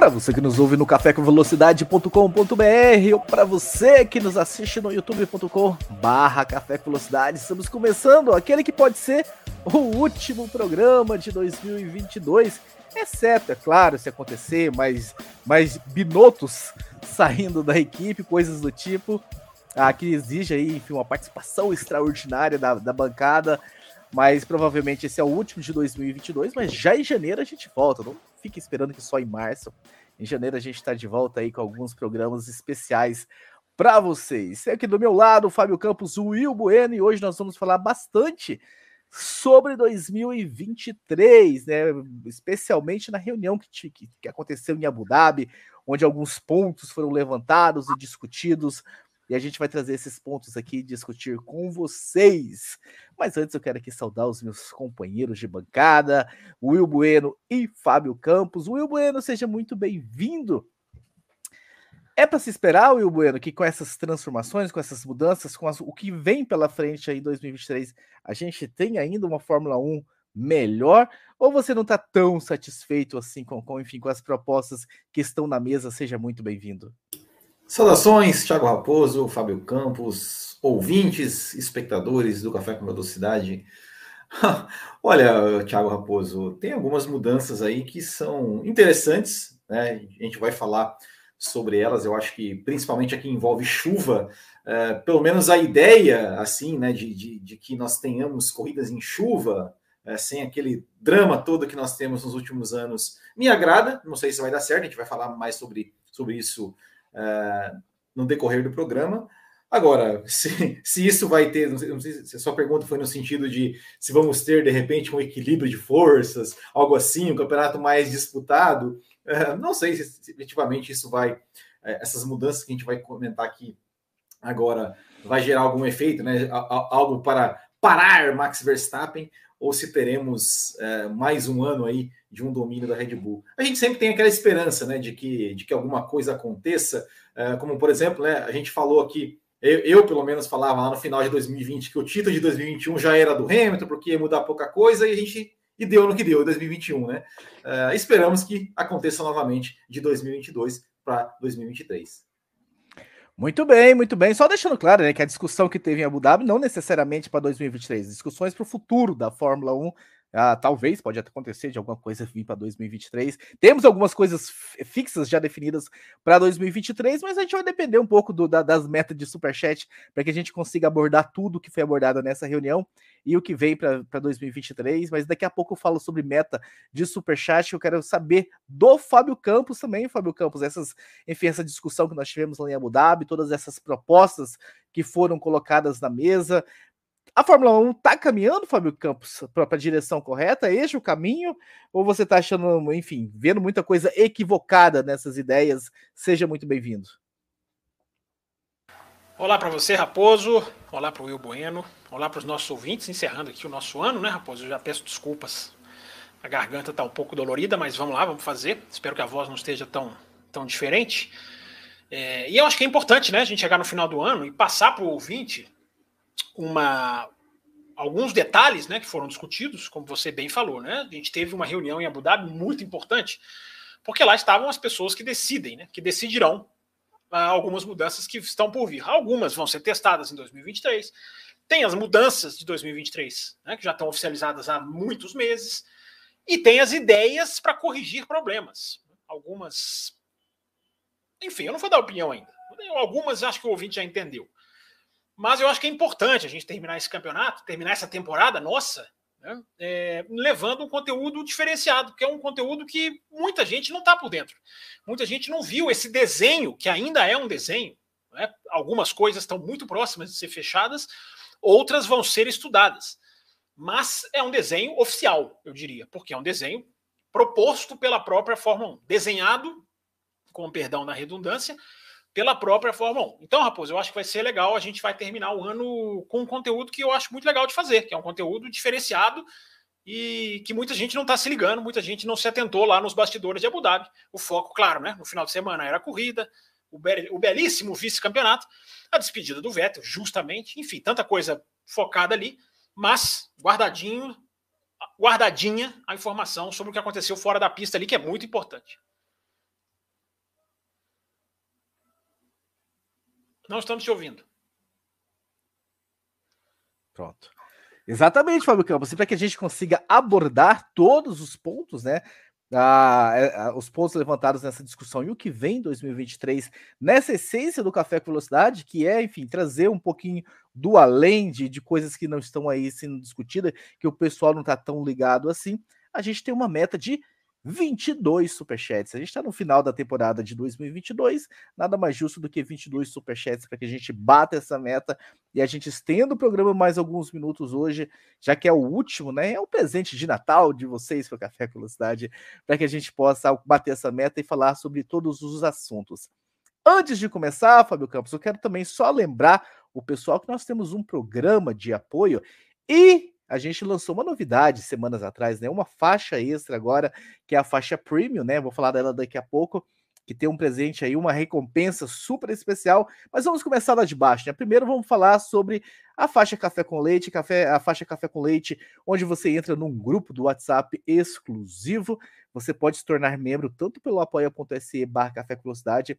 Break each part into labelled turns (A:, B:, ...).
A: Para você que nos ouve no cafécomvelocidade.com.br ou para você que nos assiste no youtube.com barra Café com Velocidade, estamos começando aquele que pode ser o último programa de 2022, exceto, é claro, se acontecer mais, mais binotos saindo da equipe, coisas do tipo, ah, que exige aí, enfim, uma participação extraordinária da, da bancada, mas provavelmente esse é o último de 2022, mas já em janeiro a gente volta, não fique esperando que só em março. Em janeiro a gente está de volta aí com alguns programas especiais para vocês. Aqui do meu lado, Fábio Campos, Will Bueno, e hoje nós vamos falar bastante sobre 2023, né? Especialmente na reunião que, que, que aconteceu em Abu Dhabi, onde alguns pontos foram levantados e discutidos e a gente vai trazer esses pontos aqui e discutir com vocês. Mas antes eu quero aqui saudar os meus companheiros de bancada, Will Bueno e Fábio Campos. Will Bueno, seja muito bem-vindo. É para se esperar, Will Bueno, que com essas transformações, com essas mudanças, com as, o que vem pela frente aí em 2023, a gente tem ainda uma Fórmula 1 melhor? Ou você não está tão satisfeito assim com, com, enfim, com as propostas que estão na mesa? Seja muito bem-vindo.
B: Saudações, Thiago Raposo, Fábio Campos, ouvintes, espectadores do Café com Velocidade. Olha, Thiago Raposo, tem algumas mudanças aí que são interessantes, né? A gente vai falar sobre elas. Eu acho que principalmente aqui envolve chuva, é, pelo menos a ideia, assim, né, de, de, de que nós tenhamos corridas em chuva, é, sem aquele drama todo que nós temos nos últimos anos, me agrada. Não sei se vai dar certo, a gente vai falar mais sobre, sobre isso uh, no decorrer do programa. Agora, se, se isso vai ter, não sei, não sei, se a sua pergunta foi no sentido de se vamos ter de repente um equilíbrio de forças, algo assim, um campeonato mais disputado, uh, não sei se, efetivamente isso vai, uh, essas mudanças que a gente vai comentar aqui agora, vai gerar algum efeito, né? Algo para parar Max Verstappen, ou se teremos mais um ano aí de um domínio da Red Bull. A gente sempre tem aquela esperança, né, de que, de que alguma coisa aconteça, uh, como por exemplo, né, a gente falou aqui, eu, eu, pelo menos falava lá no final de 2020 que o título de 2021 já era do Hamilton, porque ia mudar pouca coisa, e a gente e deu no que deu, 2021, né? Uh, esperamos que aconteça novamente de 2022 para 2023.
A: Muito bem, muito bem. Só deixando claro né, que a discussão que teve em Abu Dhabi não necessariamente para 2023, discussões para o futuro da Fórmula 1 ah, talvez pode acontecer de alguma coisa vir para 2023. Temos algumas coisas fixas já definidas para 2023, mas a gente vai depender um pouco do, da, das metas de superchat para que a gente consiga abordar tudo que foi abordado nessa reunião e o que vem para 2023. Mas daqui a pouco eu falo sobre meta de superchat. Eu quero saber do Fábio Campos também, Fábio Campos, essas, enfim, essa discussão que nós tivemos lá em Abu Dhabi, todas essas propostas que foram colocadas na mesa. A Fórmula 1 está caminhando, Fábio Campos, para a direção correta? É este o caminho? Ou você está achando, enfim, vendo muita coisa equivocada nessas ideias? Seja muito bem-vindo.
C: Olá para você, Raposo. Olá para o Will Bueno. Olá para os nossos ouvintes. Encerrando aqui o nosso ano, né, Raposo? Eu já peço desculpas. A garganta está um pouco dolorida, mas vamos lá, vamos fazer. Espero que a voz não esteja tão, tão diferente. É, e eu acho que é importante, né, a gente chegar no final do ano e passar para o ouvinte uma alguns detalhes, né, que foram discutidos, como você bem falou, né? A gente teve uma reunião em Abu Dhabi muito importante, porque lá estavam as pessoas que decidem, né, que decidirão ah, algumas mudanças que estão por vir. Algumas vão ser testadas em 2023. Tem as mudanças de 2023, né, que já estão oficializadas há muitos meses, e tem as ideias para corrigir problemas. Algumas enfim, eu não vou dar opinião ainda. Algumas acho que o ouvinte já entendeu. Mas eu acho que é importante a gente terminar esse campeonato, terminar essa temporada nossa, né, é, levando um conteúdo diferenciado, que é um conteúdo que muita gente não está por dentro. Muita gente não viu esse desenho, que ainda é um desenho. Né, algumas coisas estão muito próximas de ser fechadas, outras vão ser estudadas. Mas é um desenho oficial, eu diria, porque é um desenho proposto pela própria Fórmula 1, desenhado, com perdão na redundância, pela própria Fórmula 1. Então, Raposo, eu acho que vai ser legal. A gente vai terminar o ano com um conteúdo que eu acho muito legal de fazer, que é um conteúdo diferenciado e que muita gente não está se ligando, muita gente não se atentou lá nos bastidores de Abu Dhabi. O foco, claro, né? No final de semana era a corrida, o, be o belíssimo vice-campeonato, a despedida do Vettel, justamente, enfim, tanta coisa focada ali, mas guardadinho, guardadinha a informação sobre o que aconteceu fora da pista ali, que é muito importante. Não estamos te ouvindo.
A: Pronto. Exatamente, Fábio Campos. Para que a gente consiga abordar todos os pontos, né? Ah, os pontos levantados nessa discussão e o que vem em 2023, nessa essência do Café com Velocidade, que é, enfim, trazer um pouquinho do além de, de coisas que não estão aí sendo discutidas, que o pessoal não está tão ligado assim. A gente tem uma meta de 22 superchats. A gente está no final da temporada de 2022, nada mais justo do que 22 superchats para que a gente bata essa meta e a gente estenda o programa mais alguns minutos hoje, já que é o último, né? É o presente de Natal de vocês para o Café com Velocidade, para que a gente possa bater essa meta e falar sobre todos os assuntos. Antes de começar, Fábio Campos, eu quero também só lembrar o pessoal que nós temos um programa de apoio e a gente lançou uma novidade semanas atrás, né? Uma faixa extra agora, que é a faixa premium, né? Vou falar dela daqui a pouco, que tem um presente aí, uma recompensa super especial. Mas vamos começar lá de baixo, né? Primeiro vamos falar sobre a faixa Café com Leite, café, a faixa Café com Leite, onde você entra num grupo do WhatsApp exclusivo. Você pode se tornar membro tanto pelo apoia.se barra Café Velocidade,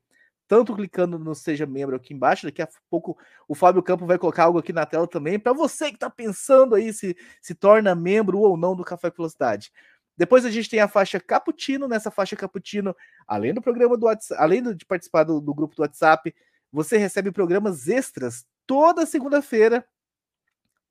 A: tanto clicando no Seja Membro aqui embaixo. Daqui a pouco o Fábio Campo vai colocar algo aqui na tela também, para você que está pensando aí se se torna membro ou não do Café Velocidade. Depois a gente tem a faixa Cappuccino. Nessa faixa Cappuccino, além do programa do WhatsApp, além de participar do, do grupo do WhatsApp, você recebe programas extras toda segunda-feira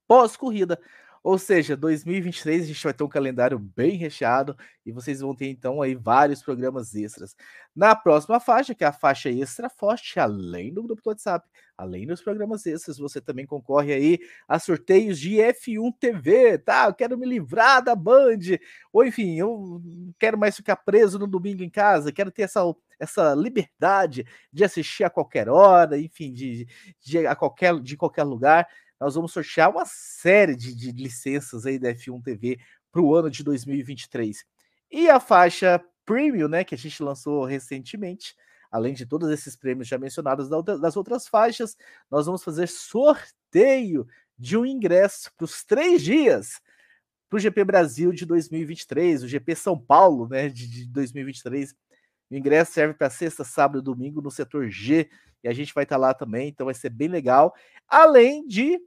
A: pós-corrida. Ou seja, 2023 a gente vai ter um calendário bem recheado e vocês vão ter então aí vários programas extras. Na próxima faixa, que é a faixa extra forte, além do grupo do WhatsApp, além dos programas extras, você também concorre aí a sorteios de F1 TV, tá? Eu quero me livrar da Band, ou enfim, eu quero mais ficar preso no domingo em casa, quero ter essa essa liberdade de assistir a qualquer hora, enfim, de, de, a qualquer, de qualquer lugar nós vamos sortear uma série de, de licenças aí da F1 TV para o ano de 2023. E a faixa Premium, né, que a gente lançou recentemente, além de todos esses prêmios já mencionados das outras faixas, nós vamos fazer sorteio de um ingresso para os três dias para o GP Brasil de 2023, o GP São Paulo, né, de, de 2023. O ingresso serve para sexta, sábado e domingo no setor G, e a gente vai estar tá lá também, então vai ser bem legal. Além de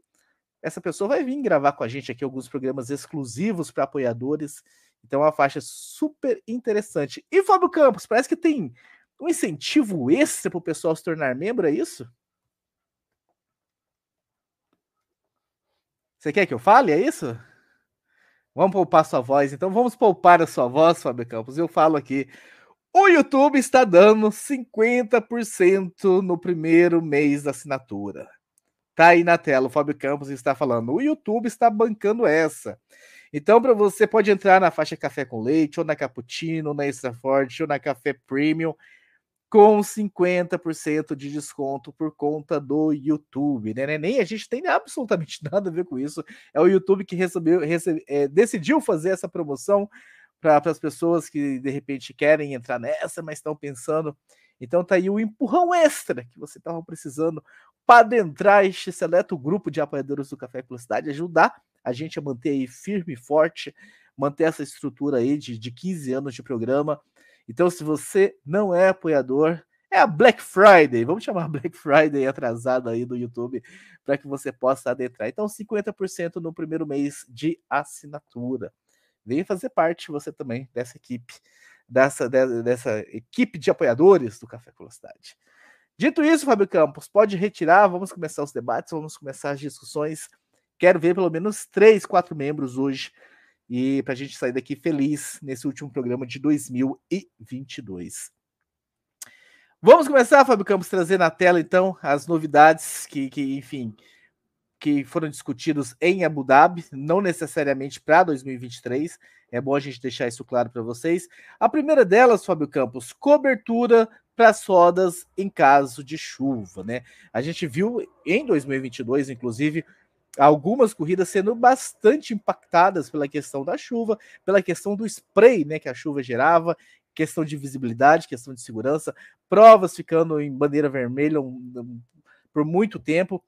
A: essa pessoa vai vir gravar com a gente aqui alguns programas exclusivos para apoiadores. Então, é uma faixa super interessante. E Fábio Campos, parece que tem um incentivo extra para o pessoal se tornar membro, é isso? Você quer que eu fale? É isso? Vamos poupar sua voz, então vamos poupar a sua voz, Fábio Campos. Eu falo aqui. O YouTube está dando 50% no primeiro mês da assinatura. Tá aí na tela, o Fábio Campos está falando. O YouTube está bancando essa. Então, para você pode entrar na faixa café com leite, ou na cappuccino, ou na extra forte, ou na café premium, com 50% de desconto por conta do YouTube, né? Nem a gente tem absolutamente nada a ver com isso. É o YouTube que recebeu, recebe, é, decidiu fazer essa promoção para as pessoas que de repente querem entrar nessa, mas estão pensando. Então tá aí o empurrão extra que você estava precisando para adentrar este seleto grupo de apoiadores do Café Velocidade, ajudar a gente a manter aí firme e forte, manter essa estrutura aí de, de 15 anos de programa. Então, se você não é apoiador, é a Black Friday, vamos chamar Black Friday atrasada aí do YouTube, para que você possa adentrar. Então, 50% no primeiro mês de assinatura. Venha fazer parte você também dessa equipe, dessa, dessa equipe de apoiadores do Café Velocidade. Dito isso, Fábio Campos, pode retirar, vamos começar os debates, vamos começar as discussões. Quero ver pelo menos três, quatro membros hoje e para a gente sair daqui feliz nesse último programa de 2022. Vamos começar, Fábio Campos, trazer na tela então as novidades que, que enfim, que foram discutidos em Abu Dhabi, não necessariamente para 2023. É bom a gente deixar isso claro para vocês. A primeira delas, Fábio Campos, cobertura para as rodas em caso de chuva, né? A gente viu em 2022, inclusive, algumas corridas sendo bastante impactadas pela questão da chuva, pela questão do spray, né, que a chuva gerava, questão de visibilidade, questão de segurança, provas ficando em bandeira vermelha um, um, por muito tempo.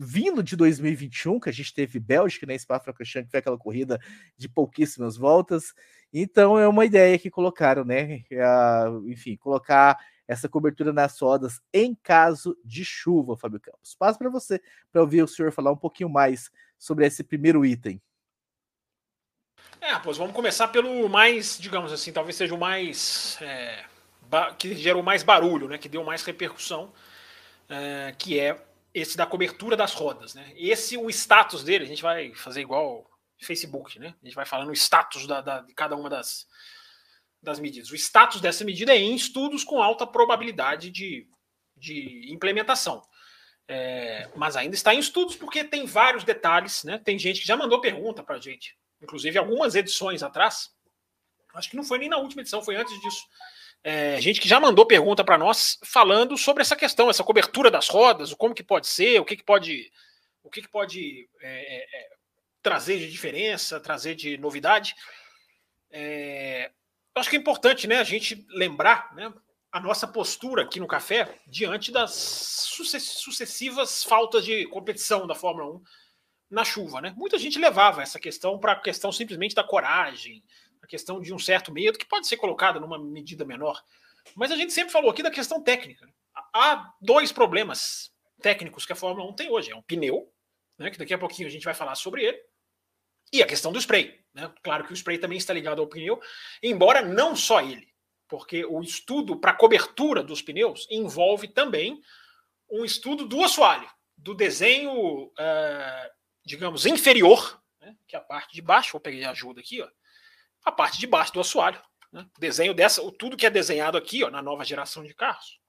A: Vindo de 2021, que a gente teve Bélgica, né, Spa-Francorchamps, que foi aquela corrida de pouquíssimas voltas. Então é uma ideia que colocaram, né? enfim, colocar essa cobertura nas rodas em caso de chuva, Fábio Campos. Passo para você para ouvir o senhor falar um pouquinho mais sobre esse primeiro item.
C: É, pois vamos começar pelo mais, digamos assim, talvez seja o mais. É, que gerou mais barulho, né, que deu mais repercussão, é, que é esse da cobertura das rodas. Né? Esse, o status dele, a gente vai fazer igual Facebook, né? A gente vai falando o status da, da, de cada uma das, das medidas. O status dessa medida é em estudos com alta probabilidade de, de implementação. É, mas ainda está em estudos porque tem vários detalhes, né? Tem gente que já mandou pergunta para a gente, inclusive algumas edições atrás. Acho que não foi nem na última edição, foi antes disso. É, gente que já mandou pergunta para nós falando sobre essa questão, essa cobertura das rodas, o como que pode ser, o que, que pode, o que, que pode é, é, é trazer de diferença, trazer de novidade. É, eu acho que é importante né, a gente lembrar né, a nossa postura aqui no café diante das sucessivas faltas de competição da Fórmula 1 na chuva. Né? Muita gente levava essa questão para a questão simplesmente da coragem, questão de um certo medo que pode ser colocada numa medida menor. Mas a gente sempre falou aqui da questão técnica. Há dois problemas técnicos que a Fórmula 1 tem hoje. É um pneu, né, que daqui a pouquinho a gente vai falar sobre ele, e a questão do spray. Né? Claro que o spray também está ligado ao pneu, embora não só ele, porque o estudo para cobertura dos pneus envolve também um estudo do assoalho, do desenho, uh, digamos, inferior, né? que é a parte de baixo. Vou pegar ajuda aqui, ó, a parte de baixo do assoalho. Né? Desenho dessa, tudo que é desenhado aqui ó, na nova geração de carros.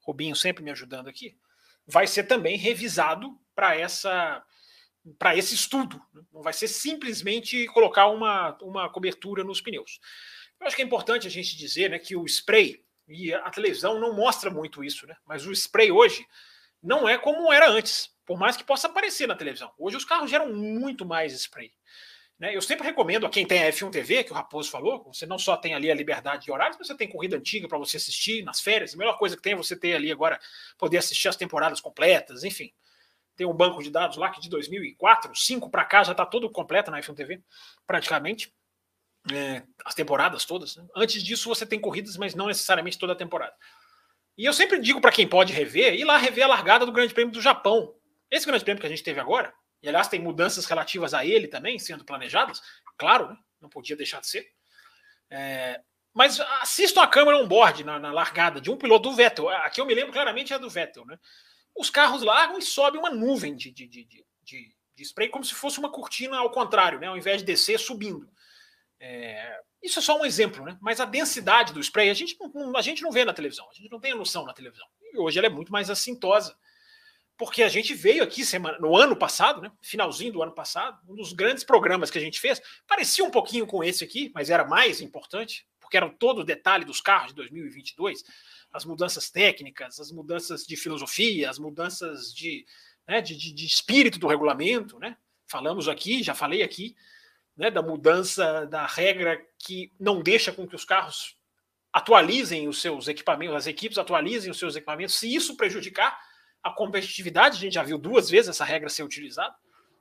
C: Rubinho sempre me ajudando aqui. Vai ser também revisado para essa para esse estudo. Né? Não vai ser simplesmente colocar uma, uma cobertura nos pneus. Eu acho que é importante a gente dizer né, que o spray, e a televisão não mostra muito isso, né? mas o spray hoje não é como era antes, por mais que possa aparecer na televisão. Hoje os carros geram muito mais spray. Né? Eu sempre recomendo a quem tem a F1 TV, que o Raposo falou, você não só tem ali a liberdade de horários, mas você tem corrida antiga para você assistir nas férias. A melhor coisa que tem é você ter ali agora, poder assistir as temporadas completas, enfim tem um banco de dados lá que de 2004, 5 para cá já está todo completo na F1 TV, praticamente. É, as temporadas todas. Né? Antes disso, você tem corridas, mas não necessariamente toda a temporada. E eu sempre digo para quem pode rever, ir lá rever a largada do Grande Prêmio do Japão. Esse Grande Prêmio que a gente teve agora, e aliás tem mudanças relativas a ele também sendo planejadas, claro, né? não podia deixar de ser. É, mas assistam a câmera on-board na, na, largada de um piloto do Vettel. Aqui eu me lembro claramente é do Vettel, né? os carros largam e sobe uma nuvem de, de, de, de, de spray, como se fosse uma cortina ao contrário, né? ao invés de descer, subindo. É, isso é só um exemplo, né? mas a densidade do spray a gente, não, a gente não vê na televisão, a gente não tem a noção na televisão. E hoje ela é muito mais assintosa. Porque a gente veio aqui semana, no ano passado, né? finalzinho do ano passado, um dos grandes programas que a gente fez, parecia um pouquinho com esse aqui, mas era mais importante, porque era todo o detalhe dos carros de 2022 as mudanças técnicas, as mudanças de filosofia, as mudanças de, né, de, de, de, espírito do regulamento. Né? Falamos aqui, já falei aqui, né, da mudança da regra que não deixa com que os carros atualizem os seus equipamentos, as equipes atualizem os seus equipamentos, se isso prejudicar a competitividade, a gente já viu duas vezes essa regra ser utilizada,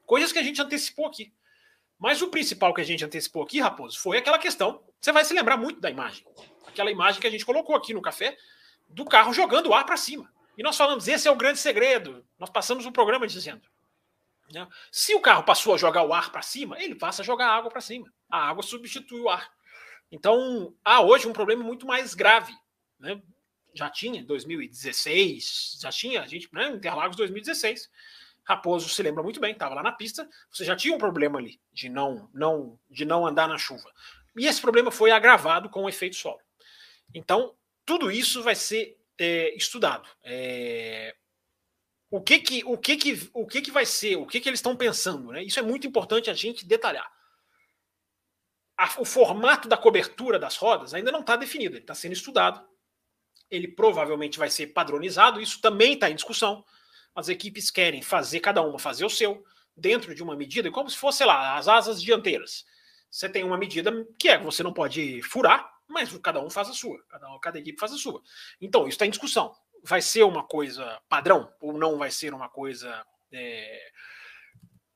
C: coisas que a gente antecipou aqui. Mas o principal que a gente antecipou aqui, Raposo, foi aquela questão. Você vai se lembrar muito da imagem. Aquela imagem que a gente colocou aqui no café, do carro jogando o ar para cima. E nós falamos, esse é o grande segredo. Nós passamos um programa dizendo. Né? Se o carro passou a jogar o ar para cima, ele passa a jogar água para cima. A água substitui o ar. Então, há hoje um problema muito mais grave. Né? Já tinha em 2016, já tinha, a gente, né, Interlagos 2016. Raposo se lembra muito bem, estava lá na pista, você já tinha um problema ali de não, não, de não andar na chuva. E esse problema foi agravado com o efeito solo. Então, tudo isso vai ser é, estudado. É, o que que, o que que, o que que vai ser, o que que eles estão pensando, né? Isso é muito importante a gente detalhar. A, o formato da cobertura das rodas ainda não está definido, ele está sendo estudado. Ele provavelmente vai ser padronizado, isso também está em discussão. As equipes querem fazer, cada uma fazer o seu, dentro de uma medida, como se fosse, sei lá, as asas dianteiras. Você tem uma medida que é você não pode furar, mas cada um faz a sua, cada, cada equipe faz a sua. Então, isso está em discussão. Vai ser uma coisa padrão ou não vai ser uma coisa é,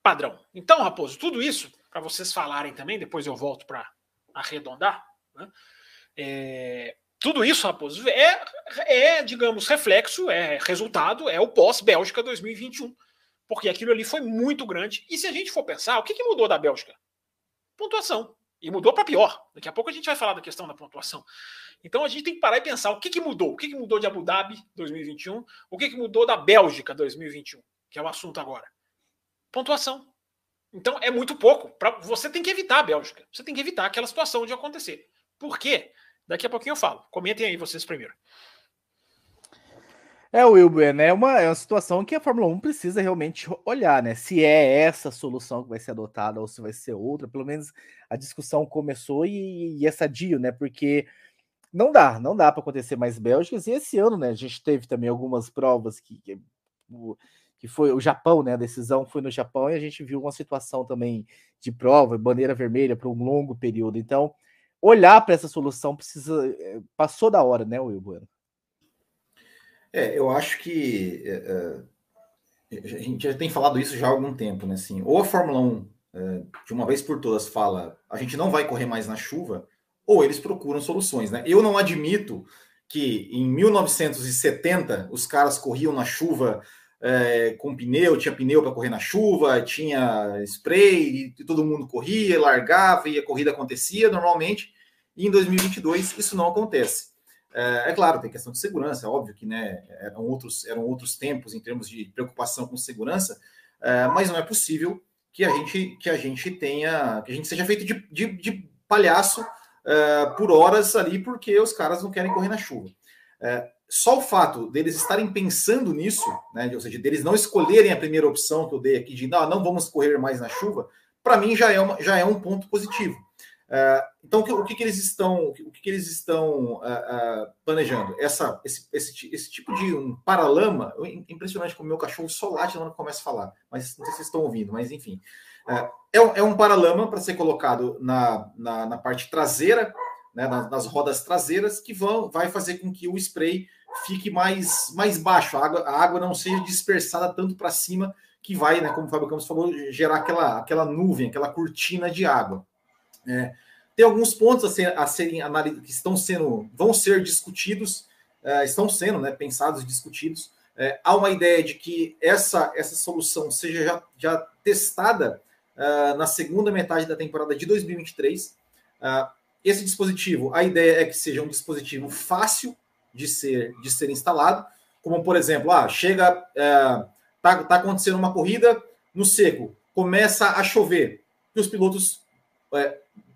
C: padrão? Então, Raposo, tudo isso, para vocês falarem também, depois eu volto para arredondar, né? É, tudo isso, Raposo, é, é, digamos, reflexo, é resultado, é o pós-Bélgica 2021. Porque aquilo ali foi muito grande. E se a gente for pensar, o que, que mudou da Bélgica? Pontuação. E mudou para pior. Daqui a pouco a gente vai falar da questão da pontuação. Então a gente tem que parar e pensar o que, que mudou. O que, que mudou de Abu Dhabi 2021? O que, que mudou da Bélgica 2021? Que é o assunto agora. Pontuação. Então é muito pouco. Pra, você tem que evitar a Bélgica. Você tem que evitar aquela situação de acontecer. Por quê? Daqui a pouquinho eu falo. Comentem aí vocês primeiro.
A: É, Wilber, né? Uma, é uma situação que a Fórmula 1 precisa realmente olhar, né? Se é essa solução que vai ser adotada ou se vai ser outra. Pelo menos a discussão começou e, e é sadio, né? Porque não dá, não dá para acontecer mais Bélgicas. E esse ano, né? A gente teve também algumas provas que, que, que foi o Japão, né? A decisão foi no Japão e a gente viu uma situação também de prova, bandeira vermelha para um longo período. Então, olhar para essa solução precisa. Eh, passou da hora, né, Will Bueno?
B: É, eu acho que é, é, a gente já tem falado isso já há algum tempo, né? Assim, ou a Fórmula 1, é, de uma vez por todas, fala a gente não vai correr mais na chuva, ou eles procuram soluções, né? Eu não admito que em 1970 os caras corriam na chuva é, com pneu, tinha pneu para correr na chuva, tinha spray, e todo mundo corria, largava e a corrida acontecia normalmente. E em 2022 isso não acontece. É, é, claro, tem questão de segurança, é óbvio que né, eram, outros, eram outros tempos em termos de preocupação com segurança, é, mas não é possível que a gente, que a gente tenha, que a gente seja feito de, de, de palhaço é, por horas ali, porque os caras não querem correr na chuva. É, só o fato deles estarem pensando nisso, né, ou seja, deles não escolherem a primeira opção que eu dei aqui de não, não vamos correr mais na chuva, para mim já é, uma, já é um ponto positivo. Uh, então, o que, que, eles estão, o que, eles estão uh, uh, planejando? Essa, esse, esse, esse, tipo de um paralama, impressionante como o meu cachorro só late quando começa a falar, mas não sei se vocês estão ouvindo, mas enfim. É, um, é um paralama para ser colocado na, na, na parte traseira, né, nas, nas, rodas traseiras, que vão, vai fazer com que o spray fique mais, mais baixo, a água, a água não seja dispersada tanto para cima, que vai, né, como o Fábio Campos falou, gerar aquela, aquela nuvem, aquela cortina de água. É, tem alguns pontos a, ser, a serem que estão sendo, vão ser discutidos, é, estão sendo né, pensados e discutidos. É, há uma ideia de que essa, essa solução seja já, já testada é, na segunda metade da temporada de 2023. É, esse dispositivo, a ideia é que seja um dispositivo fácil de ser, de ser instalado, como por exemplo, ah, chega, é, tá, acontecendo uma corrida no seco, começa a chover, e os pilotos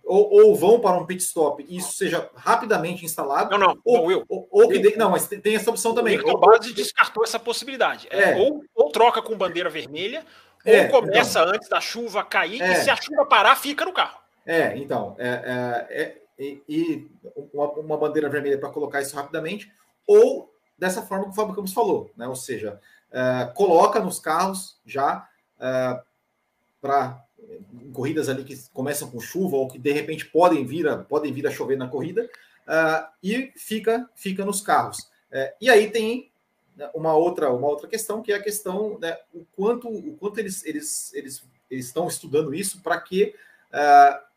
B: ou, ou, vão para um pit stop e isso seja rapidamente instalado.
C: Não, não,
B: ou,
C: não, Will.
B: Ou, ou que de, não, mas tem, essa opção também.
C: O base descartou essa possibilidade. É, é. Ou, ou, troca com bandeira vermelha, ou é, começa então, antes da chuva cair, é. e se a chuva parar, fica no carro.
B: É, então. É, é, e, e uma, uma, bandeira vermelha para colocar isso rapidamente, ou dessa forma que o Fábio Campos falou, né? Ou seja, coloca nos carros já para corridas ali que começam com chuva ou que de repente podem vir a, podem vir a chover na corrida uh, e fica fica nos carros. Uh, e aí tem né, uma outra uma outra questão que é a questão né, o quanto o quanto eles eles eles, eles estão estudando isso para que uh,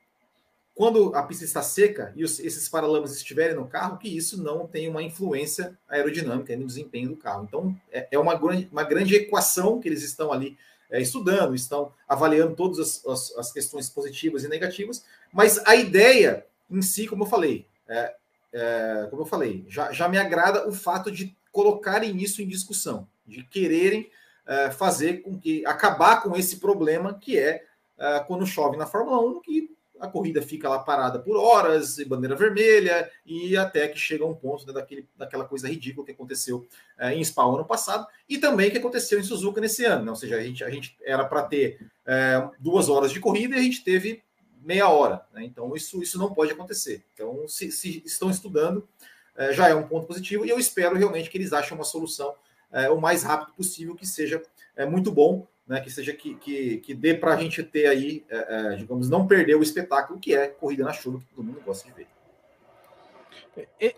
B: quando a pista está seca e os, esses paralamas estiverem no carro, que isso não tem uma influência aerodinâmica no desempenho do carro. Então, é, é uma, grande, uma grande equação que eles estão ali é, estudando, estão avaliando todas as, as, as, questões positivas e negativas, mas a ideia em si, como eu falei, é, é, como eu falei, já, já me agrada o fato de colocarem isso em discussão, de quererem é, fazer com que acabar com esse problema que é, é quando chove na Fórmula 1, que a corrida fica lá parada por horas, bandeira vermelha, e até que chega um ponto né, daquele, daquela coisa ridícula que aconteceu é, em Spa ano passado, e também que aconteceu em Suzuka nesse ano. Né? Ou seja, a gente, a gente era para ter é, duas horas de corrida e a gente teve meia hora. Né? Então, isso, isso não pode acontecer. Então, se, se estão estudando, é, já é um ponto positivo e eu espero realmente que eles achem uma solução é, o mais rápido possível, que seja é, muito bom, né, que seja que, que, que dê para a gente ter aí, é, é, digamos, não perder o espetáculo que é corrida na chuva, que todo mundo gosta de ver.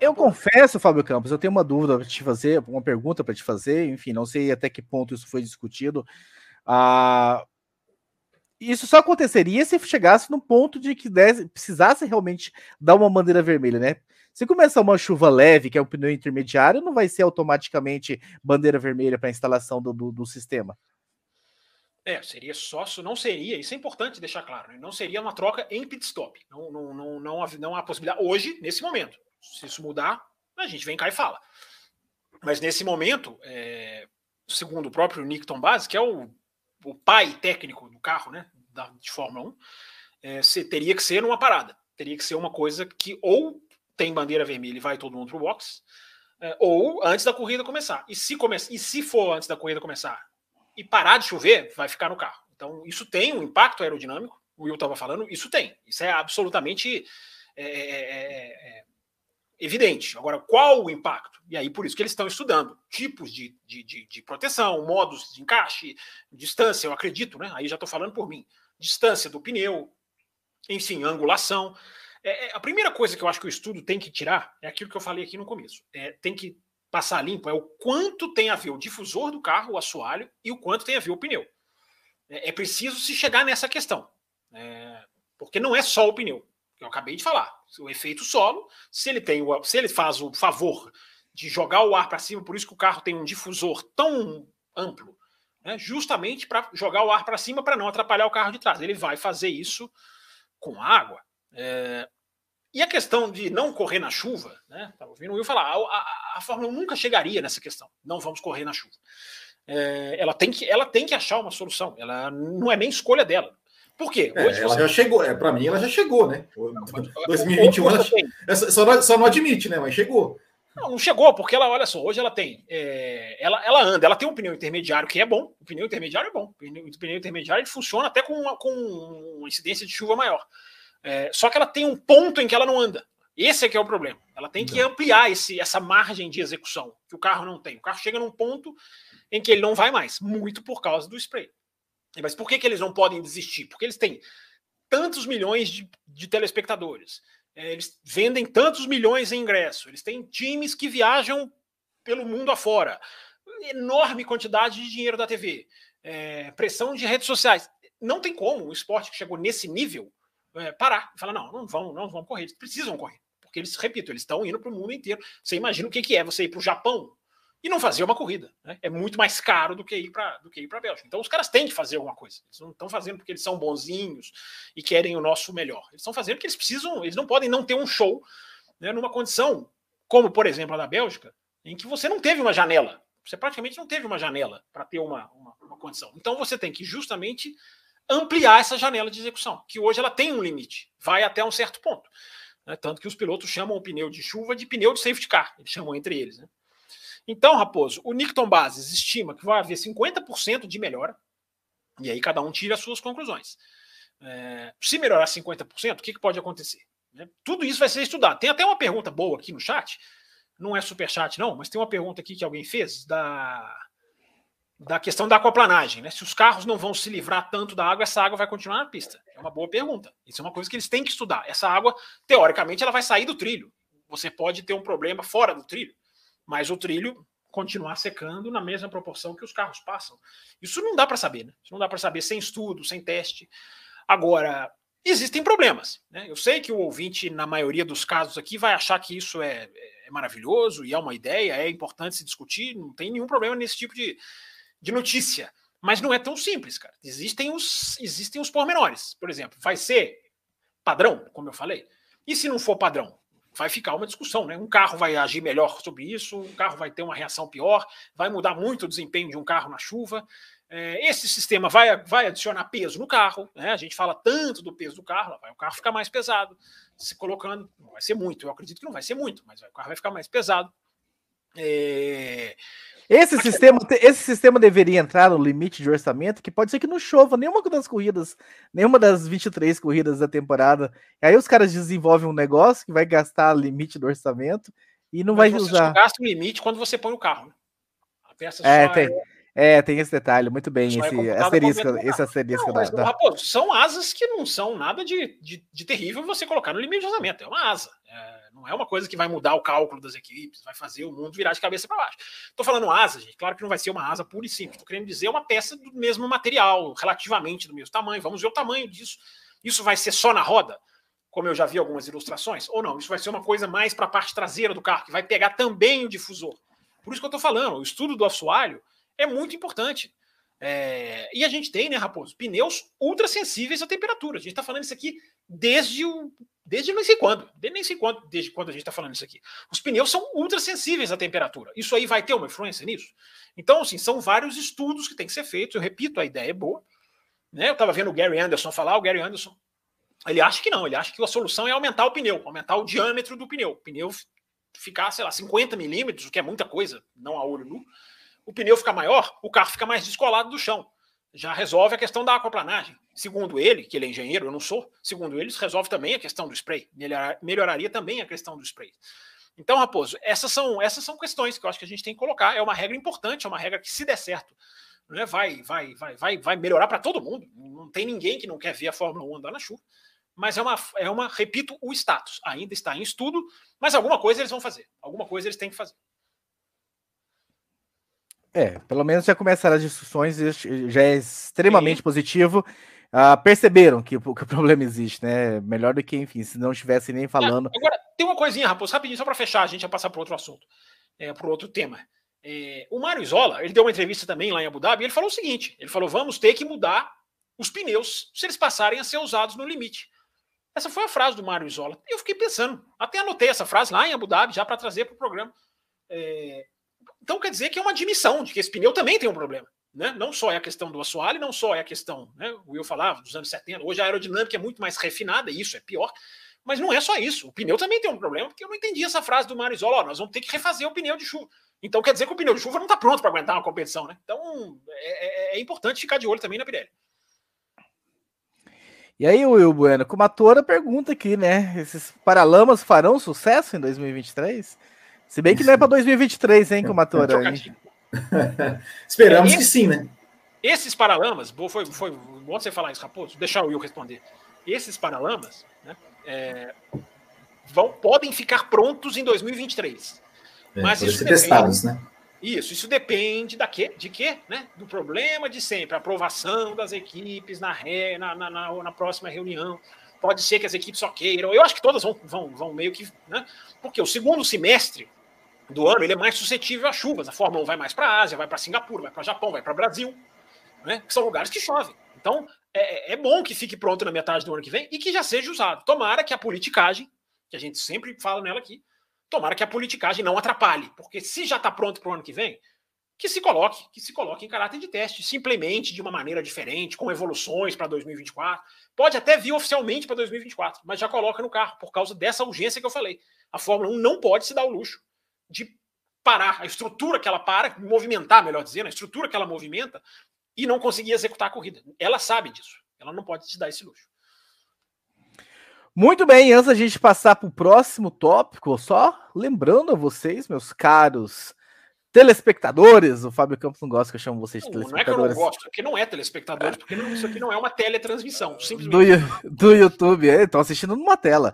A: Eu confesso, Fábio Campos, eu tenho uma dúvida para te fazer, uma pergunta para te fazer, enfim, não sei até que ponto isso foi discutido. Ah, isso só aconteceria se chegasse no ponto de que desse, precisasse realmente dar uma bandeira vermelha, né? Se começar uma chuva leve, que é o pneu intermediário, não vai ser automaticamente bandeira vermelha para a instalação do, do, do, sistema.
C: É, seria só, não seria, isso é importante deixar claro, né? não seria uma troca em pit stop. Não, não, não, não, não há possibilidade hoje, nesse momento. Se isso mudar, a gente vem cá e fala. Mas nesse momento, é, segundo o próprio Nickton Base, que é o, o pai técnico do carro, né, da, de Fórmula 1, é, teria que ser uma parada. Teria que ser uma coisa que ou tem bandeira vermelha e vai todo mundo pro box, é, ou antes da corrida começar. E se, come e se for antes da corrida começar e parar de chover, vai ficar no carro. Então, isso tem um impacto aerodinâmico, o Will estava falando, isso tem. Isso é absolutamente é é, é, é, evidente. Agora, qual o impacto? E aí, por isso que eles estão estudando tipos de, de, de, de proteção, modos de encaixe, distância, eu acredito, né? Aí já estou falando por mim. Distância do pneu, enfim, angulação. É, é, a primeira coisa que eu acho que o estudo tem que tirar é aquilo que eu falei aqui no começo. É, tem que passar limpo é o quanto tem a ver o difusor do carro, o assoalho, e o quanto tem a ver o pneu. É, é preciso se chegar nessa questão. É, porque não é só o pneu. Eu acabei de falar. O efeito solo, se ele tem o, se ele faz o favor de jogar o ar para cima, por isso que o carro tem um difusor tão amplo, né, justamente para jogar o ar para cima para não atrapalhar o carro de trás. Ele vai fazer isso com água. É, e a questão de não correr na chuva, né? Estava ouvindo o Will falar, a, a, a, Fórmula 1 nunca chegaria nessa questão. Não vamos correr na chuva. É, ela, tem que, ela tem que achar uma solução. Ela não é nem escolha dela. Por quê?
B: É, Hoje ela você... já chegou, é, para mim ela já chegou, né? 2021 ela, só, não, só não admite, né? Mas chegou.
C: Não, não chegou, porque ela, olha só, hoje ela tem. É, ela, ela anda, ela tem um pneu intermediário que é bom. O pneu intermediário é bom. O pneu, o pneu intermediário ele funciona até com uma, com uma incidência de chuva maior. É, só que ela tem um ponto em que ela não anda. Esse é que é o problema. Ela tem que ampliar esse, essa margem de execução que o carro não tem. O carro chega num ponto em que ele não vai mais, muito por causa do spray. Mas por que, que eles não podem desistir? Porque eles têm tantos milhões de, de telespectadores, é, eles vendem tantos milhões em ingresso, eles têm times que viajam pelo mundo afora, enorme quantidade de dinheiro da TV, é, pressão de redes sociais. Não tem como um esporte que chegou nesse nível é, parar e falar: não, não vão, não vão correr, eles precisam correr. Porque eles, repito, eles estão indo para o mundo inteiro. Você imagina o que, que é você ir para o Japão e não fazer uma corrida. Né? É muito mais caro do que ir para do que ir para a Bélgica. Então os caras têm que fazer alguma coisa. Eles não estão fazendo porque eles são bonzinhos e querem o nosso melhor. Eles estão fazendo porque eles precisam, eles não podem não ter um show né, numa condição como, por exemplo, a da Bélgica, em que você não teve uma janela. Você praticamente não teve uma janela para ter uma, uma, uma condição. Então você tem que justamente ampliar essa janela de execução, que hoje ela tem um limite, vai até um certo ponto. Né? Tanto que os pilotos chamam o pneu de chuva de pneu de safety car, eles chamam entre eles. Né? Então, Raposo, o Nickton Bases estima que vai haver 50% de melhora, e aí cada um tira as suas conclusões. É, se melhorar 50%, o que, que pode acontecer? Né? Tudo isso vai ser estudado. Tem até uma pergunta boa aqui no chat, não é super chat não, mas tem uma pergunta aqui que alguém fez da da questão da aquaplanagem, né? Se os carros não vão se livrar tanto da água, essa água vai continuar na pista. É uma boa pergunta. Isso é uma coisa que eles têm que estudar. Essa água, teoricamente, ela vai sair do trilho. Você pode ter um problema fora do trilho, mas o trilho continuar secando na mesma proporção que os carros passam. Isso não dá para saber, né? Isso não dá para saber sem estudo, sem teste. Agora, existem problemas. Né? Eu sei que o ouvinte, na maioria dos casos aqui, vai achar que isso é, é maravilhoso e é uma ideia, é importante se discutir, não tem nenhum problema nesse tipo de, de notícia. Mas não é tão simples, cara. Existem os, existem os pormenores. Por exemplo, vai ser padrão, como eu falei? E se não for padrão? Vai ficar uma discussão, né? Um carro vai agir melhor sobre isso, um carro vai ter uma reação pior, vai mudar muito o desempenho de um carro na chuva. É, esse sistema vai, vai adicionar peso no carro, né? A gente fala tanto do peso do carro, vai o carro ficar mais pesado, se colocando, não vai ser muito, eu acredito que não vai ser muito, mas o carro vai ficar mais pesado. É,
A: esse sistema, esse sistema deveria entrar no limite de orçamento, que pode ser que não chova nenhuma das corridas, nenhuma das 23 corridas da temporada. E aí os caras desenvolvem um negócio que vai gastar limite do orçamento e não Mas vai você usar. Você
C: gasta o limite quando você põe o carro. Né?
A: A peça é, tem, é... é, tem esse detalhe, muito bem, só esse é asterisco, esse asterisco não,
C: da... Raposo, são asas que não são nada de, de, de, terrível você colocar no limite de usamento, é uma asa. É, é uma coisa que vai mudar o cálculo das equipes, vai fazer o mundo virar de cabeça para baixo. Estou falando asa, gente, claro que não vai ser uma asa pura e simples, estou querendo dizer uma peça do mesmo material, relativamente do mesmo tamanho, vamos ver o tamanho disso. Isso vai ser só na roda? como eu já vi algumas ilustrações, ou não, isso vai ser uma coisa mais para a parte traseira do carro, que vai pegar também o difusor. Por isso que eu estou falando, o estudo do assoalho é muito importante. É, e a gente tem, né, Raposo, pneus ultra sensíveis à temperatura. A gente está falando isso aqui desde o. Desde nem sei quando. Desde nem sei quando, desde quando a gente está falando isso aqui. Os pneus são ultra sensíveis à temperatura. Isso aí vai ter uma influência nisso? Então, assim, são vários estudos que têm que ser feitos. Eu repito, a ideia é boa. Né? Eu estava vendo o Gary Anderson falar, o Gary Anderson ele acha que não, ele acha que a solução é aumentar o pneu, aumentar o diâmetro do pneu. O pneu ficar, sei lá, 50 milímetros, o que é muita coisa, não a olho nu. O pneu fica maior, o carro fica mais descolado do chão. Já resolve a questão da aquaplanagem. Segundo ele, que ele é engenheiro, eu não sou, segundo ele, resolve também a questão do spray. melhoraria também a questão do spray. Então, Raposo, essas são, essas são questões que eu acho que a gente tem que colocar. É uma regra importante, é uma regra que, se der certo, né, vai, vai, vai, vai, vai melhorar para todo mundo. Não tem ninguém que não quer ver a Fórmula 1 andar na chuva mas é uma, é uma, repito, o status. Ainda está em estudo, mas alguma coisa eles vão fazer. Alguma coisa eles têm que fazer.
A: É, pelo menos já começaram as discussões, já é extremamente Sim. positivo. Uh, perceberam que, que, o problema existe, né? Melhor do que, enfim, se não estivesse nem falando.
C: É, agora, tem uma coisinha, Raposo, rapidinho, só para fechar, a gente vai passar para outro assunto, é, para outro tema. É, o Mário Isola, ele deu uma entrevista também lá em Abu Dhabi, e ele falou o seguinte: ele falou, vamos ter que mudar os pneus se eles passarem a ser usados no limite. Essa foi a frase do Mário Isola. E eu fiquei pensando, até anotei essa frase lá em Abu Dhabi, já para trazer para o programa. É... Então quer dizer que é uma admissão de que esse pneu também tem um problema. Né? Não só é a questão do assoalho, não só é a questão, né? o Will falava, dos anos 70, hoje a aerodinâmica é muito mais refinada, e isso é pior, mas não é só isso. O pneu também tem um problema, porque eu não entendi essa frase do Mário Isola, ó, nós vamos ter que refazer o pneu de chuva. Então quer dizer que o pneu de chuva não está pronto para aguentar uma competição, né? Então é, é, é importante ficar de olho também na Pirelli.
A: E aí, Will Bueno, como atora, pergunta aqui, né? Esses Paralamas farão sucesso em 2023? Se bem que não é para 2023, hein, como atora.
B: Esperamos é, que sim, né?
C: Esses Paralamas, foi, foi bom você falar isso, Raposo, deixar o Will responder. Esses Paralamas né, é, vão, podem ficar prontos em 2023.
B: É, mas isso ser testados, né?
C: Isso, isso depende da quê? de quê? Né? Do problema de sempre, aprovação das equipes na, re, na, na, na, na, próxima reunião. Pode ser que as equipes só queiram. Eu acho que todas vão, vão, vão meio que. Né? Porque o segundo semestre do ano ele é mais suscetível a chuvas. A Fórmula 1 vai mais para a Ásia, vai para Singapura, vai para Japão, vai para Brasil, né? que são lugares que chovem. Então, é, é, é bom que fique pronto na metade do ano que vem e que já seja usado. Tomara que a politicagem, que a gente sempre fala nela aqui, Tomara que a politicagem não atrapalhe, porque se já está pronto para o ano que vem, que se coloque, que se coloque em caráter de teste, simplesmente de uma maneira diferente, com evoluções para 2024. Pode até vir oficialmente para 2024, mas já coloca no carro por causa dessa urgência que eu falei. A Fórmula 1 não pode se dar o luxo de parar a estrutura que ela para, movimentar, melhor dizendo, a estrutura que ela movimenta e não conseguir executar a corrida. Ela sabe disso. Ela não pode se dar esse luxo.
A: Muito bem, antes da gente passar para o próximo tópico, só lembrando a vocês, meus caros telespectadores, o Fábio Campos não gosta que eu chamo vocês de telespectadores. Não é que eu
C: não gosto, porque não é telespectadores, porque não, isso aqui não é uma teletransmissão,
A: simplesmente. Do, do YouTube, estão assistindo numa tela.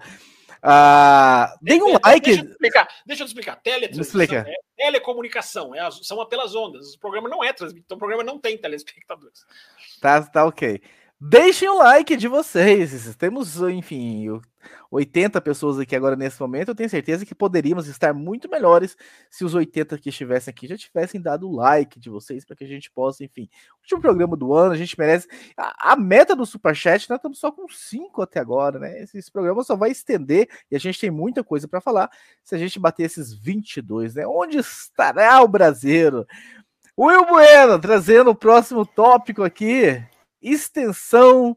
A: Ah, deem um like.
C: Deixa eu explicar. Deixa eu explicar. Teletransmissão explica. é telecomunicação, é, são pelas ondas. O programa não é transmitido, então o programa não tem telespectadores.
A: Tá, tá ok. Deixem o like de vocês. Temos, enfim, 80 pessoas aqui agora nesse momento. Eu tenho certeza que poderíamos estar muito melhores se os 80 que estivessem aqui já tivessem dado o like de vocês para que a gente possa, enfim, último programa do ano, a gente merece. A, a meta do Superchat, nós estamos só com 5 até agora, né? Esse, esse, programa só vai estender e a gente tem muita coisa para falar se a gente bater esses 22, né? Onde estará o brasileiro? Will Bueno trazendo o próximo tópico aqui extensão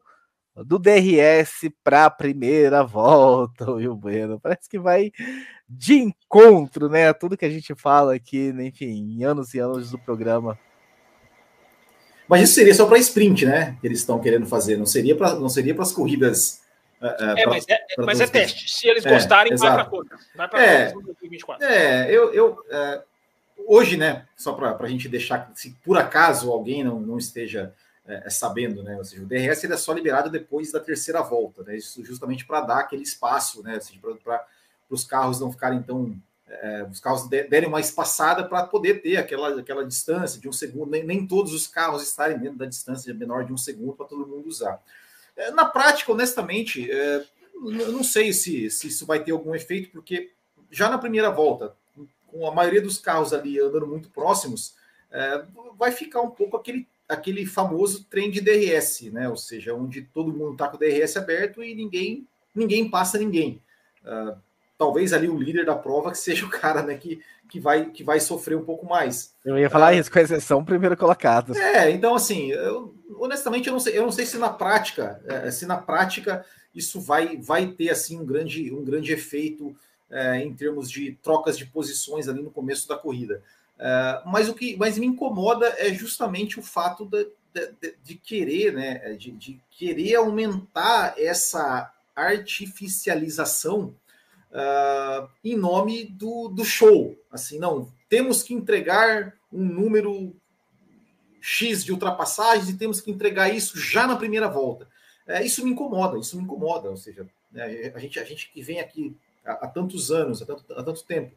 A: do DRS para a primeira volta, Will Bueno. Parece que vai de encontro, né? Tudo que a gente fala aqui, né? enfim, em anos e anos do programa.
B: Mas isso seria só para sprint, né? Que eles estão querendo fazer. Não seria para não seria para as corridas
C: É, é, é mas, é, mas é teste. Se eles gostarem, é, vai para todas. Vai para
B: é, 2024. É, eu, eu é, hoje, né, só para a gente deixar, se por acaso alguém não, não esteja é, sabendo, né, ou seja, o DRS ele é só liberado depois da terceira volta, né, isso justamente para dar aquele espaço, né, para os carros não ficarem tão é, os carros derem uma espaçada para poder ter aquela, aquela distância de um segundo, nem, nem, todos os carros estarem dentro da distância menor de um segundo para todo mundo usar. É, na prática, honestamente, é, eu não sei se, se isso vai ter algum efeito, porque já na primeira volta, com a maioria dos carros ali andando muito próximos, é, vai ficar um pouco aquele, aquele famoso trem de DRS, né? Ou seja, onde todo mundo está com o DRS aberto e ninguém ninguém passa ninguém. Uh, talvez ali o líder da prova que seja o cara né, que, que, vai, que vai sofrer um pouco mais.
A: Eu ia falar uh, isso, com exceção primeiro colocado.
B: É, então assim, eu, honestamente eu não sei, eu não sei se na prática, é, se na prática isso vai, vai ter assim um grande, um grande efeito é, em termos de trocas de posições ali no começo da corrida. É, mas o que mais me incomoda é justamente o fato de, de, de querer, né, de, de querer aumentar essa artificialização uh, em nome do, do show. Assim, não, temos que entregar um número X de ultrapassagens e temos que entregar isso já na primeira volta. É, isso me incomoda, isso me incomoda. Ou seja, né, a, gente, a gente que vem aqui há, há tantos anos, há tanto, há tanto tempo,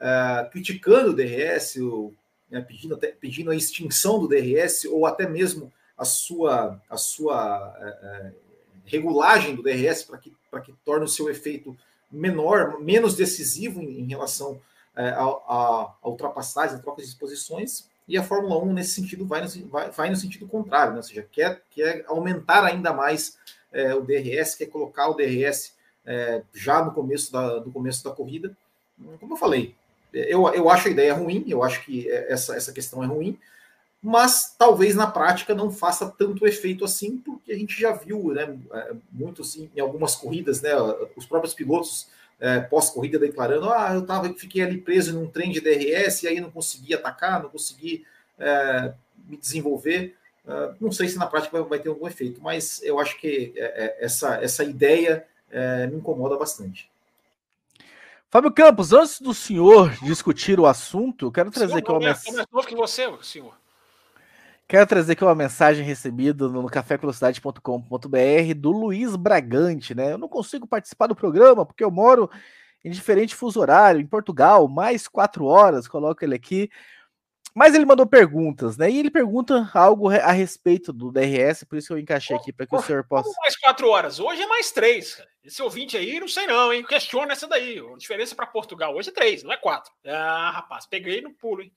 B: uh, criticando o DRS, né, pedindo, até, pedindo a extinção do DRS, ou até mesmo a sua, a sua uh, regulagem do DRS para que, que torne o seu efeito menor, menos decisivo em, em relação a, a, ultrapassagem, a troca de exposições, e a Fórmula 1, nesse sentido, vai no, vai, vai no sentido contrário, né? ou seja, quer, quer aumentar ainda mais é, o DRS, quer colocar o DRS é, já no começo, da, no começo da corrida. Como eu falei, eu, eu acho a ideia ruim, eu acho que essa, essa questão é ruim, mas talvez na prática não faça tanto efeito assim, porque a gente já viu, né, é, muito assim, em algumas corridas, né, os próprios pilotos é, pós-corrida declarando, ah, eu tava, fiquei ali preso num trem de DRS e aí não consegui atacar, não consegui é, me desenvolver. É, não sei se na prática vai, vai, ter algum efeito, mas eu acho que é, é, essa, essa ideia me incomoda bastante.
A: Fábio Campos, antes do senhor discutir o assunto, eu quero trazer aqui uma mensagem. mais
C: novo que você, senhor.
A: Quero trazer aqui uma mensagem recebida no cafévelocidade.com.br do Luiz Bragante, né? Eu não consigo participar do programa porque eu moro em diferente fuso horário, em Portugal, mais quatro horas, coloco ele aqui. Mas ele mandou perguntas, né? E ele pergunta algo a respeito do DRS, por isso que eu encaixei aqui para que o senhor possa.
C: Mais quatro horas, hoje é mais três. Esse ouvinte aí, não sei não, hein? Questiona essa daí. A diferença para Portugal hoje é três, não é quatro. Ah, rapaz, peguei no pulo, hein?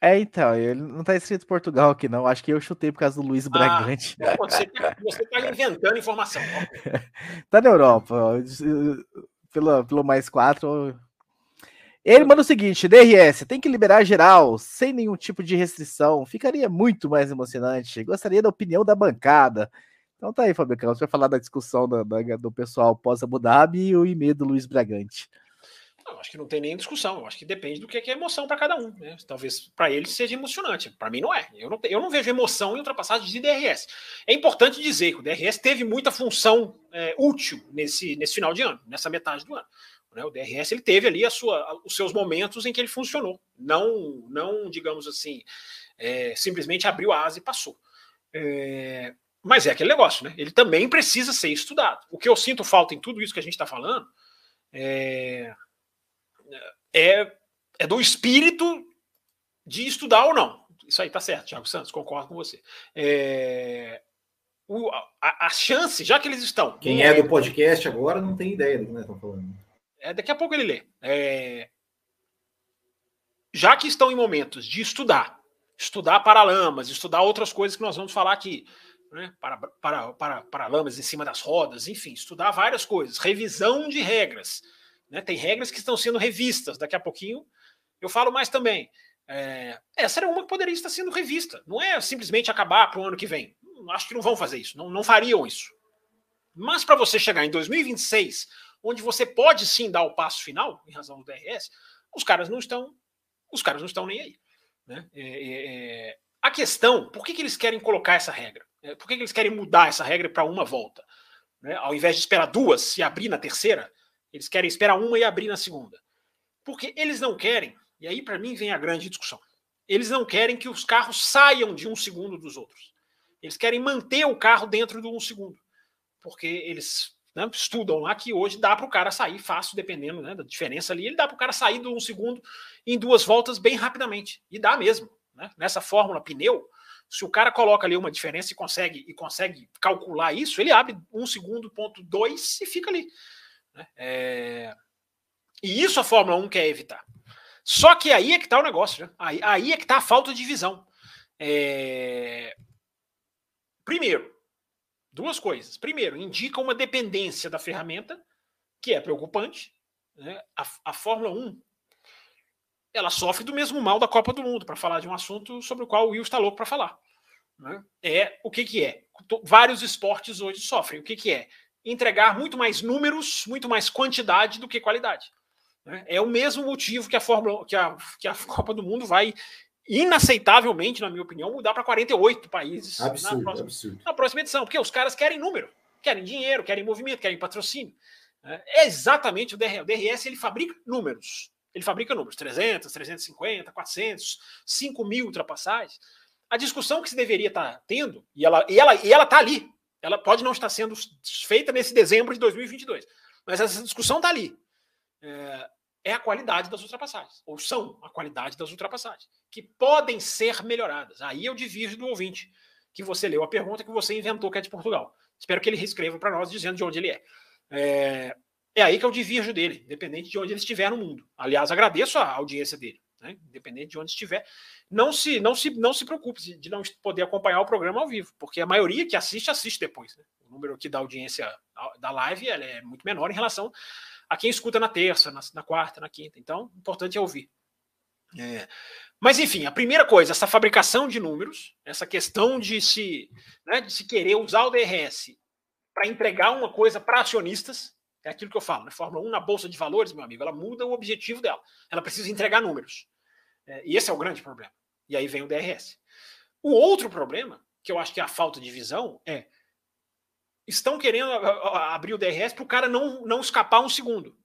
A: É, então, ele não tá escrito Portugal aqui, não. Acho que eu chutei por causa do Luiz ah, Bragante.
C: Você, tá, você tá inventando informação.
A: tá na Europa, pelo, pelo mais quatro. Ele manda o seguinte: DRS, tem que liberar geral, sem nenhum tipo de restrição. Ficaria muito mais emocionante. Gostaria da opinião da bancada. Então tá aí, Fábio Campos, vai falar da discussão do, pessoal pós-Abu Dhabi e o e-mail do Luiz Bragante.
C: Não, acho que não tem nem discussão. Acho que depende do que é emoção para cada um. Né? Talvez para ele seja emocionante. Para mim não é. Eu não, eu não vejo emoção em ultrapassagem de DRS. É importante dizer que o DRS teve muita função é, útil nesse, nesse final de ano, nessa metade do ano. Né? O DRS ele teve ali a sua, os seus momentos em que ele funcionou. Não, não digamos assim, é, simplesmente abriu a asa e passou. É, mas é aquele negócio, né? Ele também precisa ser estudado. O que eu sinto falta em tudo isso que a gente está falando é é, é do espírito de estudar ou não. Isso aí tá certo, Thiago Santos, concordo com você. É, o, a, a, chance, já que eles estão.
B: Quem é, do podcast agora não tem ideia do que nós estamos falando.
C: É, daqui a pouco ele lê. É, já que estão em momentos de estudar, estudar paralamas, estudar outras coisas que nós vamos falar aqui, né? para, para, para, paralamas em cima das rodas, enfim, estudar várias coisas, revisão de regras né? Tem regras que estão sendo revistas. Daqui a pouquinho eu falo mais também. É, essa era uma que poderia estar sendo revista. Não é simplesmente acabar para o ano que vem. Acho que não vão fazer isso. Não, não fariam isso. Mas para você chegar em 2026, onde você pode sim dar o passo final, em razão do DRS, os caras não estão. Os caras não estão nem aí. Né? É, é, é, a questão, por que, que eles querem colocar essa regra? É, por que, que eles querem mudar essa regra para uma volta? né, ao invés de esperar duas e abrir na terceira, eles querem esperar uma e abrir na segunda. Porque eles não querem, e aí para mim vem a grande discussão, eles não querem que os carros saiam de um segundo dos outros. Eles querem manter o carro dentro de um segundo. Porque eles né, estudam lá que hoje dá para o cara sair fácil, dependendo né, da diferença ali, ele dá para o cara sair de um segundo em duas voltas bem rapidamente. E dá mesmo. Né? Nessa fórmula pneu, se o cara coloca ali uma diferença e consegue, e consegue calcular isso, ele abre um segundo, ponto dois e fica ali. Né? É... E isso a Fórmula 1 quer evitar. Só que aí é que está o negócio, né? Aí, aí é que está a falta de visão. É... Primeiro, duas coisas. Primeiro, indica uma dependência da ferramenta, que é preocupante. Né? A, a Fórmula 1 ela sofre do mesmo mal da Copa do Mundo, para falar de um assunto sobre o qual o Will está louco para falar. Né? É o que, que é? Vários esportes hoje sofrem. O que, que é? Entregar muito mais números, muito mais quantidade do que qualidade. Né? É o mesmo motivo que a Fórmula, que a, que a Copa do Mundo vai inaceitavelmente, na minha opinião, mudar para 48 países
B: absurdo,
C: na, próxima,
B: absurdo.
C: na próxima edição, porque os caras querem número, querem dinheiro, querem movimento, querem patrocínio. Né? É exatamente o DRS. O DRS ele fabrica números. Ele fabrica números, 300, 350, 400, 5 mil ultrapassagens. A discussão que se deveria estar tá tendo, e ela está e ela, e ela tá ali, ela pode não estar sendo feita nesse dezembro de 2022, mas essa discussão está ali. É, é a qualidade das ultrapassagens, ou são a qualidade das ultrapassagens, que podem ser melhoradas. Aí eu divirjo do ouvinte, que você leu a pergunta que você inventou que é de Portugal. Espero que ele reescreva para nós dizendo de onde ele é. é. É aí que eu divirjo dele, independente de onde ele estiver no mundo. Aliás, agradeço a audiência dele, né? independente de onde estiver. Não se, não se, não se preocupe de não poder acompanhar o programa ao vivo, porque a maioria que assiste, assiste depois. Né? O número aqui da audiência da live é muito menor em relação a quem escuta na terça, na, na quarta, na quinta. Então, importante é ouvir. É. Mas, enfim, a primeira coisa, essa fabricação de números, essa questão de se, né, de se querer usar o DRS para entregar uma coisa para acionistas, é aquilo que eu falo, né? Fórmula 1 na Bolsa de Valores, meu amigo, ela muda o objetivo dela. Ela precisa entregar números. É, e esse é o grande problema. E aí vem o DRS. O outro problema, que eu acho que é a falta de visão, é estão querendo abrir o DRS para o cara não, não escapar um segundo.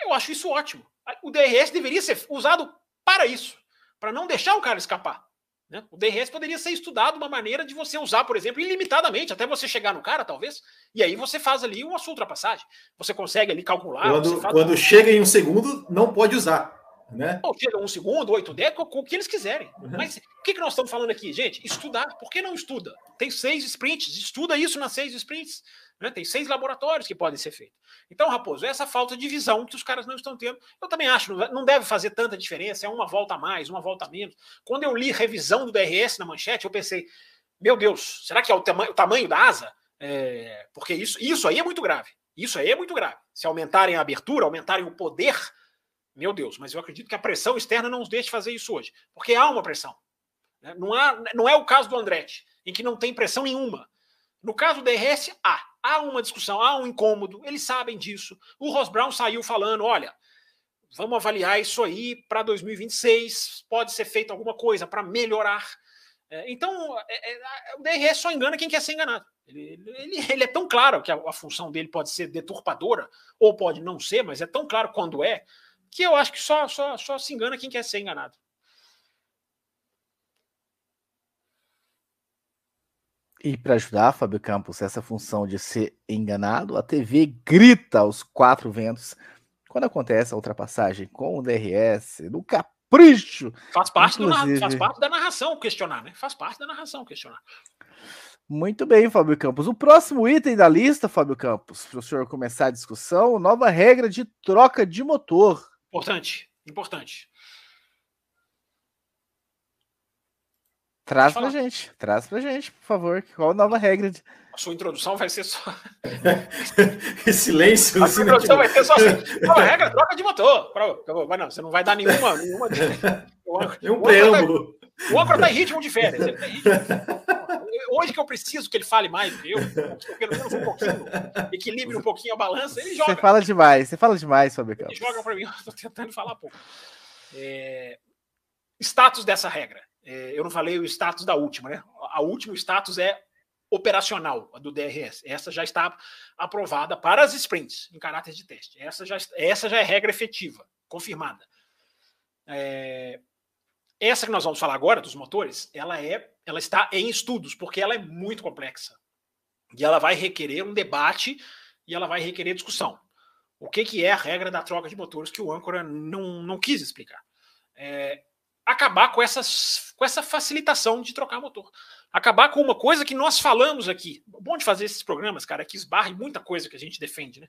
C: Eu acho isso ótimo. O DRS deveria ser usado para isso, para não deixar o cara escapar. Né? O DRS poderia ser estudado uma maneira de você usar, por exemplo, ilimitadamente, até você chegar no cara, talvez, e aí você faz ali uma sua ultrapassagem. Você consegue ali calcular.
B: Quando, quando chega em um segundo, não pode usar. Né?
C: Ou chega um segundo, oito décadas, o que eles quiserem. Uhum. Mas o que, que nós estamos falando aqui, gente? Estudar. Por que não estuda? Tem seis sprints, estuda isso nas seis sprints. Né? Tem seis laboratórios que podem ser feitos. Então, Raposo, essa falta de visão que os caras não estão tendo, eu também acho, não deve fazer tanta diferença, é uma volta a mais, uma volta a menos. Quando eu li revisão do DRS na manchete, eu pensei, meu Deus, será que é o, tama o tamanho da asa? É, porque isso, isso aí é muito grave. Isso aí é muito grave. Se aumentarem a abertura, aumentarem o poder, meu Deus, mas eu acredito que a pressão externa não os deixe fazer isso hoje. Porque há uma pressão. Né? Não, há, não é o caso do Andretti, em que não tem pressão nenhuma. No caso do DRS, há. Há uma discussão, há um incômodo, eles sabem disso. O Ross Brown saiu falando: olha, vamos avaliar isso aí para 2026, pode ser feito alguma coisa para melhorar. É, então, é, é, o DRS só engana quem quer ser enganado. Ele, ele, ele é tão claro que a, a, função dele pode ser deturpadora, ou pode não ser, mas é tão claro quando é, que eu acho que só, só, só se engana quem quer ser enganado.
A: E para ajudar, Fábio Campos, essa função de ser enganado, a TV grita aos quatro ventos quando acontece a ultrapassagem com o DRS, no capricho.
C: Faz parte, do, faz parte da narração questionar, né? Faz parte da narração questionar.
A: Muito bem, Fábio Campos. O próximo item da lista, Fábio Campos, para o senhor começar a discussão, nova regra de troca de motor.
C: Importante, importante.
A: Traz pra gente, traz pra gente, por favor. Qual a nova regra? De...
C: A sua introdução vai ser só.
B: silêncio.
C: A sua introdução vai ser só assim. Nova regra, troca de motor. Mas não, você não vai dar nenhuma. nenhuma...
B: É um preâmbulo.
C: O âncora tá em ritmo de férias. Tá ritmo... Hoje que eu preciso que ele fale mais do que eu, pelo menos um pouquinho, equilibre um pouquinho a balança, ele joga.
A: Você fala demais, você fala demais sobre
C: Ele joga para mim, eu tô tentando falar pouco. É... Status dessa regra. É, eu não falei o status da última, né? A última status é operacional, a do DRS. Essa já está aprovada para as sprints, em caráter de teste. Essa já, essa já é regra efetiva, confirmada. É, essa que nós vamos falar agora, dos motores, ela, é, ela está em estudos, porque ela é muito complexa. E ela vai requerer um debate e ela vai requerer discussão. O que, que é a regra da troca de motores que o âncora não, não quis explicar? É, acabar com, essas, com essa facilitação de trocar motor. Acabar com uma coisa que nós falamos aqui. O bom de fazer esses programas, cara, é que esbarra em muita coisa que a gente defende, né?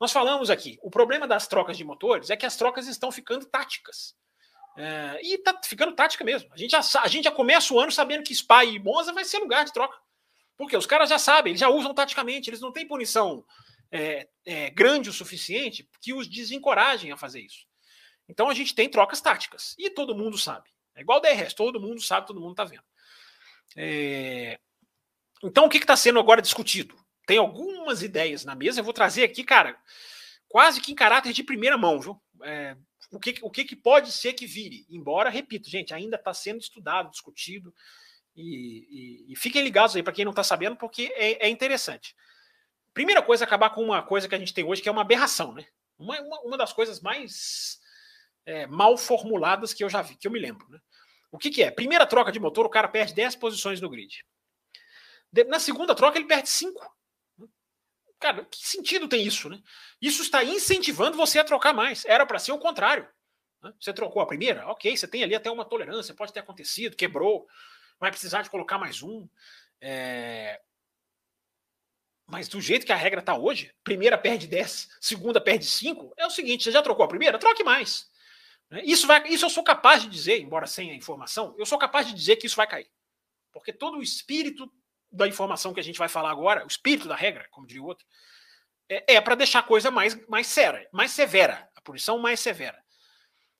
C: Nós falamos aqui, o problema das trocas de motores é que as trocas estão ficando táticas. É, e tá ficando tática mesmo. A gente, já, a gente já começa o ano sabendo que Spa e Monza vai ser lugar de troca. Porque os caras já sabem, eles já usam taticamente, eles não têm punição é, é, grande o suficiente que os desencorajem a fazer isso. Então a gente tem trocas táticas. E todo mundo sabe. É igual o DRS, todo mundo sabe, todo mundo está vendo. É... Então o que está sendo agora discutido? Tem algumas ideias na mesa, eu vou trazer aqui, cara, quase que em caráter de primeira mão, viu? É, o que, o que, que pode ser que vire? Embora, repito, gente, ainda está sendo estudado, discutido. E, e, e fiquem ligados aí para quem não está sabendo, porque é, é, interessante. Primeira coisa, acabar com uma coisa que a gente tem hoje, que é uma aberração, né? Uma, uma, uma das coisas mais é, mal formuladas que eu já vi, que eu me lembro. Né? O que, que é? Primeira troca de motor, o cara perde 10 posições no grid. Na segunda troca, ele perde 5. Cara, que sentido tem isso, né? Isso está incentivando você a trocar mais. Era para ser o contrário. Né? Você trocou a primeira? Ok, você tem ali até uma tolerância, pode ter acontecido, quebrou, vai precisar de colocar mais um. É... Mas do jeito que a regra está hoje, primeira perde 10, segunda perde 5, é o seguinte: você já trocou a primeira? Troque mais. Né? Isso, vai, isso eu sou capaz de dizer, embora sem a informação, eu sou capaz de dizer que isso vai cair. Porque todo o espírito da informação que a gente vai falar agora, o espírito da regra, como diria o outro, é, é para deixar a coisa mais, mais séria, mais severa, a punição mais severa.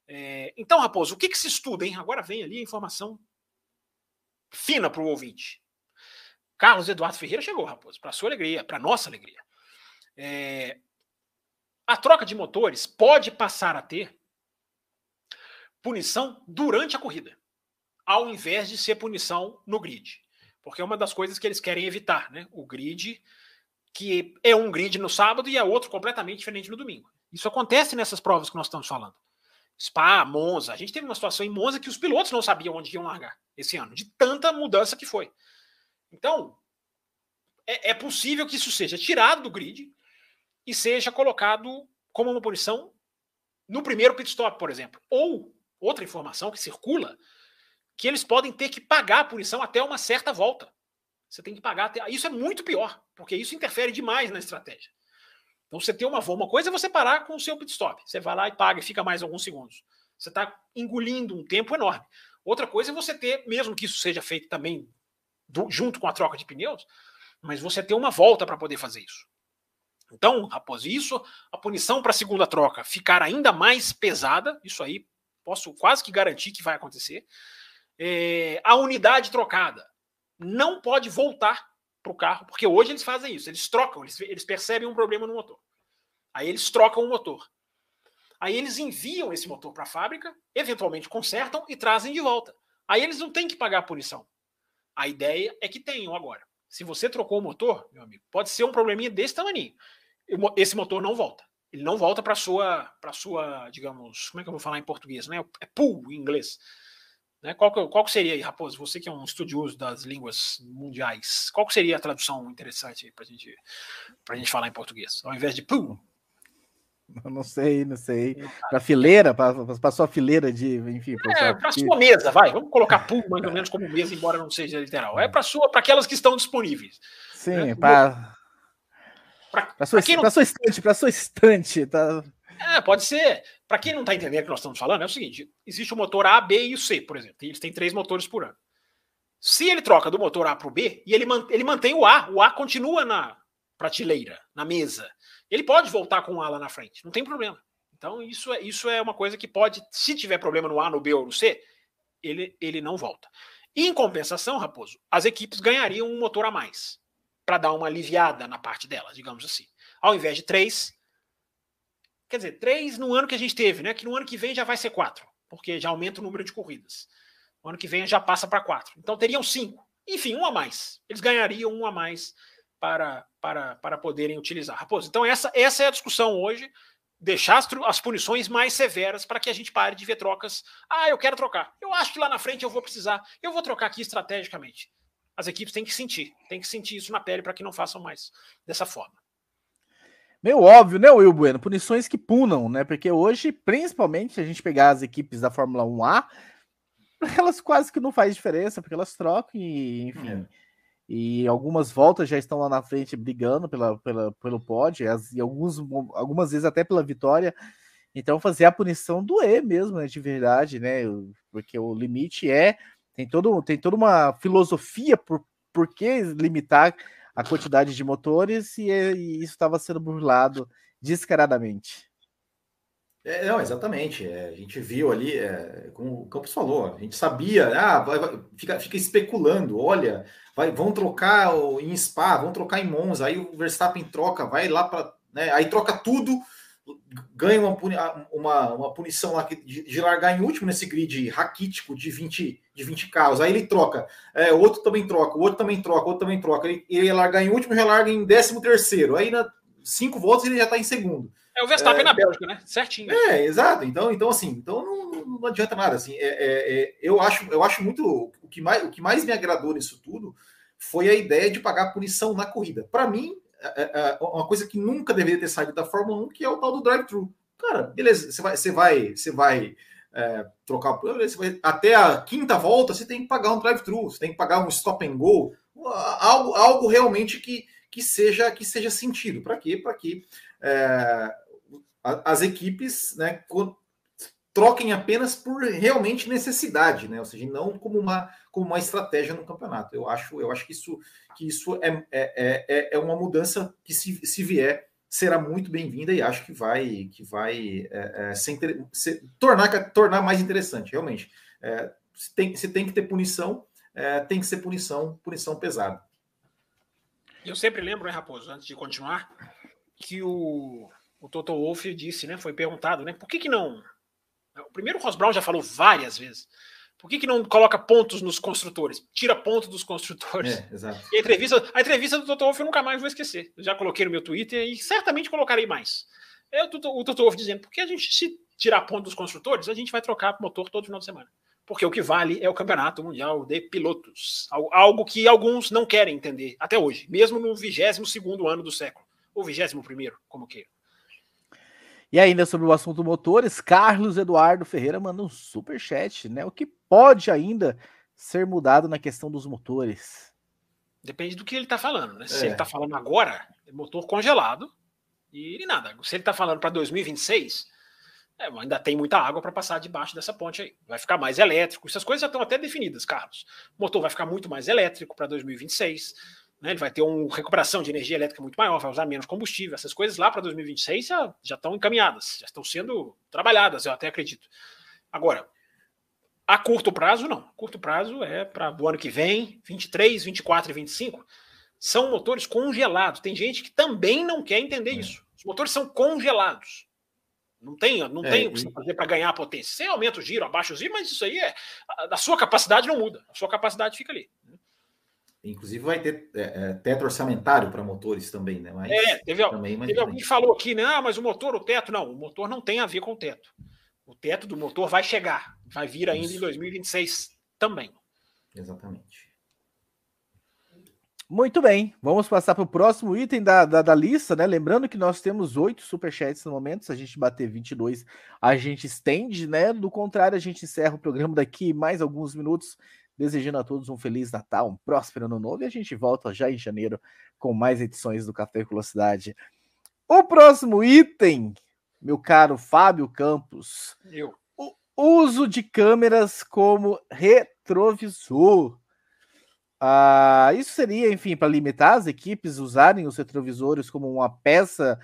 C: É, então, Raposo, o que, que se estuda, hein? Agora vem ali a informação fina para o ouvinte. Carlos Eduardo Ferreira chegou, Raposo, para sua alegria, para nossa alegria. É, a troca de motores pode passar a ter punição durante a corrida, ao invés de ser punição no grid. Porque é uma das coisas que eles querem evitar, né? O grid, que é um grid no sábado e é outro completamente diferente no domingo. Isso acontece nessas provas que nós estamos falando. Spa, Monza. A gente teve uma situação em Monza que os pilotos não sabiam onde iam largar esse ano, de tanta mudança que foi. Então, é, é possível que isso seja tirado do grid e seja colocado como uma punição no primeiro pit stop, por exemplo. Ou outra informação que circula, que eles podem ter que pagar a punição até uma certa volta. Você tem que pagar até. Isso é muito pior, porque isso interfere demais na estratégia. Então, você tem uma, uma coisa é você parar com o seu pit stop. Você vai lá e paga e fica mais alguns segundos. Você está engolindo um tempo enorme. Outra coisa é você ter, mesmo que isso seja feito também do, junto com a troca de pneus, mas você ter uma volta para poder fazer isso. Então, após isso, a punição para a segunda troca ficar ainda mais pesada, isso aí posso quase que garantir que vai acontecer. É, a unidade trocada não pode voltar para o carro, porque hoje eles fazem isso, eles trocam, eles, eles percebem um problema no motor. Aí eles trocam o motor. Aí eles enviam esse motor para a fábrica, eventualmente consertam e trazem de volta. Aí eles não têm que pagar a punição. A ideia é que tenham agora. Se você trocou o motor, meu amigo, pode ser um probleminha desse tamanho. Esse motor não volta ele não volta para sua para sua digamos como é que eu vou falar em português né é pool em inglês né qual que, qual que seria aí Raposo você que é um estudioso das línguas mundiais qual que seria a tradução interessante para gente para gente falar em português ao invés de pool
A: não sei, não sei. Para fileira, para sua fileira de, enfim.
C: É, para sua mesa, vai. Vamos colocar pool mais ou menos como mesa, embora não seja literal. É para sua, para aquelas que estão disponíveis.
A: Sim, né? para para sua, não... sua estante, para sua estante, tá?
C: É, pode ser. Para quem não está entendendo o que nós estamos falando, é o seguinte: existe o motor A, B e o C, por exemplo. Eles têm três motores por ano. Se ele troca do motor A para o B e ele, man, ele mantém o A, o A continua na prateleira, na mesa. Ele pode voltar com o A lá na frente, não tem problema. Então, isso é, isso é uma coisa que pode, se tiver problema no A, no B ou no C, ele, ele não volta. Em compensação, Raposo, as equipes ganhariam um motor a mais para dar uma aliviada na parte dela, digamos assim. Ao invés de três, quer dizer, três no ano que a gente teve, né? Que no ano que vem já vai ser quatro, porque já aumenta o número de corridas. No ano que vem já passa para quatro. Então teriam cinco. Enfim, um a mais. Eles ganhariam um a mais para, para, para poderem utilizar. Raposo, então essa, essa é a discussão hoje. Deixar as, as punições mais severas para que a gente pare de ver trocas. Ah, eu quero trocar. Eu acho que lá na frente eu vou precisar. Eu vou trocar aqui estrategicamente. As equipes têm que sentir, têm que sentir isso na pele para que não façam mais dessa forma.
A: Meio óbvio, né, Will Bueno? Punições que punam, né? Porque hoje, principalmente, se a gente pegar as equipes da Fórmula 1A, elas quase que não faz diferença, porque elas trocam e, enfim. É. E algumas voltas já estão lá na frente brigando pela, pela, pelo pódio, as, e alguns, algumas vezes até pela vitória. Então, fazer a punição doer mesmo, né, de verdade, né? Porque o limite é. Tem, todo, tem toda uma filosofia por, por que limitar a quantidade de motores e, e isso estava sendo burlado descaradamente.
B: É, não, exatamente. É, a gente viu ali, é, como o Campos falou, a gente sabia, ah, vai, vai, fica, fica especulando, olha, vai, vão trocar em Spa, vão trocar em Monza, aí o Verstappen troca, vai lá para. Né, aí troca tudo, ganha uma, uma, uma punição lá de, de, largar em último nesse grid raquítico de 20, de 20 carros. Aí ele troca, é, outro também troca, o outro também troca, outro também troca. Ele, ele ia largar em último, já larga em 13 terceiro. Aí na cinco voltas ele já está em segundo.
C: É o Verstappen é, na Bélgica, né? Certinho.
B: É, exato. Então, então assim, então não, não adianta nada. Assim, é, é, é, eu, acho, eu acho muito. O que, mais, o que mais me agradou nisso tudo foi a ideia de pagar punição na corrida. Para mim, é, é, uma coisa que nunca deveria ter saído da Fórmula 1, que é o tal do drive-thru. Cara, beleza, você vai, você vai, você vai é, trocar você vai, até a quinta volta, você tem que pagar um drive-thru, você tem que pagar um stop and go, algo, algo realmente que, que seja que seja sentido. Para quê? Para que é, as equipes né, troquem apenas por realmente necessidade, né? Ou seja, não como uma, como uma estratégia no campeonato. Eu acho, eu acho que isso, que isso é, é, é, é uma mudança que, se, se vier, será muito bem-vinda e acho que vai, que vai é, é, se, se, tornar, tornar mais interessante, realmente. É, se, tem, se tem que ter punição, é, tem que ser punição, punição pesada.
C: Eu sempre lembro, né, Raposo, antes de continuar, que o, o Toto Wolff disse, né? Foi perguntado, né? Por que, que não? O primeiro Ross Brown já falou várias vezes. Por que, que não coloca pontos nos construtores? Tira ponto dos construtores. É, a entrevista, a entrevista do Toto Wolff eu nunca mais vou esquecer. Eu já coloquei no meu Twitter e certamente colocarei mais. É o Toto, Wolff dizendo, porque a gente, se tirar ponto dos construtores, a gente vai trocar motor todo final de semana. Porque o que vale é o campeonato mundial de pilotos. Algo que alguns não querem entender até hoje, mesmo no 22 segundo ano do século. Ou 21 primeiro, como queira.
A: E ainda sobre o assunto motores, Carlos Eduardo Ferreira manda um super chat, né? O que pode ainda ser mudado na questão dos motores?
C: Depende do que ele está falando, né? É. Se ele está falando agora, é motor congelado e nada. Se ele está falando para 2026, é, ainda tem muita água para passar debaixo dessa ponte aí. Vai ficar mais elétrico. Essas coisas já estão até definidas, Carlos. O motor vai ficar muito mais elétrico para 2026 né, ele vai ter uma recuperação de energia elétrica muito maior, vai usar menos combustível. Essas coisas lá para 2026 já, já estão encaminhadas, já estão sendo trabalhadas, eu até acredito. Agora, a curto prazo, não. Curto prazo é para o ano que vem, 23, 24 e 25. São motores congelados. Tem gente que também não quer entender é. isso. Os motores são congelados. Não tem, não é, tem o que você fazer para ganhar potência. Você aumenta o giro, abaixa o giro, mas isso aí é. A, a sua capacidade não muda. A sua capacidade fica ali.
B: Inclusive vai ter é, é, teto orçamentário para motores também, né?
C: Mas é, teve, também, teve alguém que falou aqui, né? Ah, mas o motor, o teto, não, o motor não tem a ver com o teto. O teto do motor vai chegar, vai vir ainda Isso. em 2026 também.
B: Exatamente.
A: Muito bem, vamos passar para o próximo item da, da, da, lista, né? Lembrando que nós temos oito superchats no momento. Se a gente bater 22, a gente estende, né? Do contrário, a gente encerra o programa daqui mais alguns minutos Desejando a todos um feliz Natal, um próspero ano novo e a gente volta já em janeiro com mais edições do Café Velocidade. O próximo item, meu caro Fábio Campos.
C: Eu.
A: O uso de câmeras como retrovisor. Ah, isso seria, enfim, para limitar as equipes usarem os retrovisores como uma peça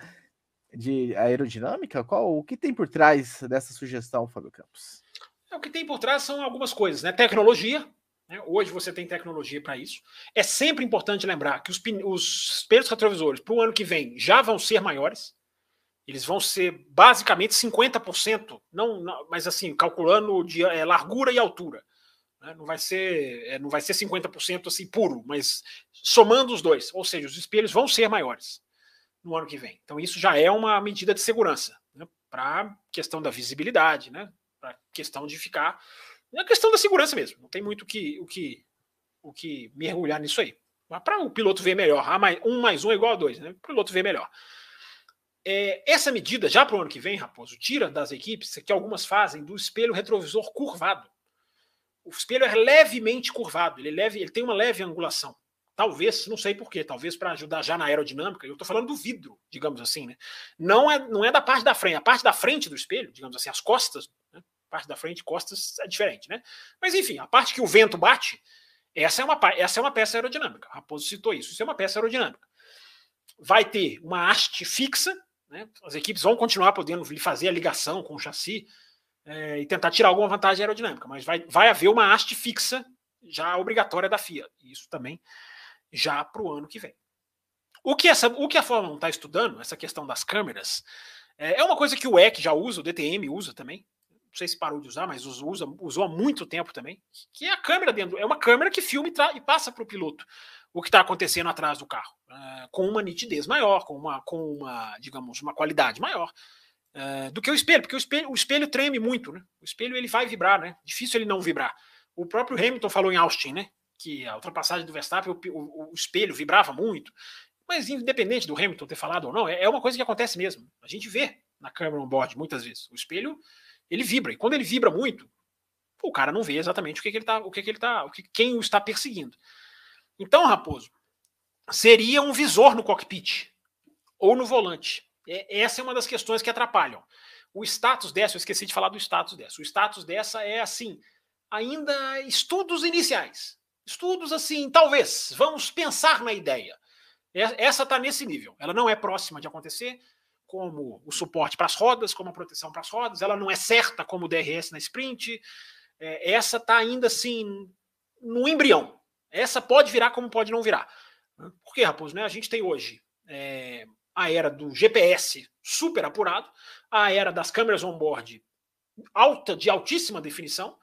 A: de aerodinâmica? Qual o que tem por trás dessa sugestão, Fábio Campos?
C: É, o que tem por trás são algumas coisas, né? Tecnologia, né? Hoje você tem tecnologia para isso. É sempre importante lembrar que os, os espelhos retrovisores para o ano que vem já vão ser maiores. Eles vão ser basicamente 50%, não, não mas assim, calculando de é, largura e altura. Né? Não vai ser é, não vai ser 50% assim puro, mas somando os dois, ou seja, os espelhos vão ser maiores no ano que vem. Então isso já é uma medida de segurança né? para questão da visibilidade, né? Para questão de ficar é questão da segurança mesmo. Não tem muito que, o que o que mergulhar nisso aí. Mas para o piloto ver melhor, ah, um mais um é igual a dois, né? O piloto ver melhor. É, essa medida, já para o ano que vem, Raposo, tira das equipes, que algumas fazem, do espelho retrovisor curvado. O espelho é levemente curvado, ele, é leve, ele tem uma leve angulação. Talvez, não sei porquê, talvez para ajudar já na aerodinâmica. Eu estou falando do vidro, digamos assim, né? Não é, não é da parte da frente, a parte da frente do espelho, digamos assim, as costas? Parte da frente, costas é diferente, né? Mas enfim, a parte que o vento bate, essa é uma, essa é uma peça aerodinâmica. Raposo citou isso, isso é uma peça aerodinâmica. Vai ter uma haste fixa né? As equipes vão continuar podendo fazer a ligação com o chassi é, e tentar tirar alguma vantagem aerodinâmica, mas vai, vai haver uma haste fixa já obrigatória da FIA. Isso também já para o ano que vem. O que, essa, o que a Fórmula 1 está estudando, essa questão das câmeras, é, é uma coisa que o EC já usa, o DTM usa também. Não sei se parou de usar, mas usa, usou há muito tempo também. Que é a câmera dentro. É uma câmera que filma e, e passa para o piloto o que está acontecendo atrás do carro, uh, com uma nitidez maior, com uma, com uma, digamos, uma qualidade maior uh, do que o espelho, porque o espelho, o espelho treme muito, né? O espelho ele vai vibrar, né? Difícil ele não vibrar. O próprio Hamilton falou em Austin, né? Que a ultrapassagem do Verstappen, o, o, o espelho vibrava muito. Mas independente do Hamilton ter falado ou não, é, é uma coisa que acontece mesmo. A gente vê na câmera on-board muitas vezes. O espelho ele vibra e quando ele vibra muito, o cara não vê exatamente o que, que ele tá, o que, que ele tá, o que, quem o está perseguindo. Então, Raposo, seria um visor no cockpit ou no volante. É, essa é uma das questões que atrapalham. O status dessa, eu esqueci de falar do status dessa. O status dessa é assim, ainda estudos iniciais. Estudos assim, talvez, vamos pensar na ideia. Essa está nesse nível. Ela não é próxima de acontecer, como o suporte para as rodas, como a proteção para as rodas. Ela não é certa como o DRS na sprint. É, essa está ainda assim no embrião. Essa pode virar como pode não virar. Por quê, Raposo? Né? A gente tem hoje é, a era do GPS super apurado, a era das câmeras on-board alta, de altíssima definição,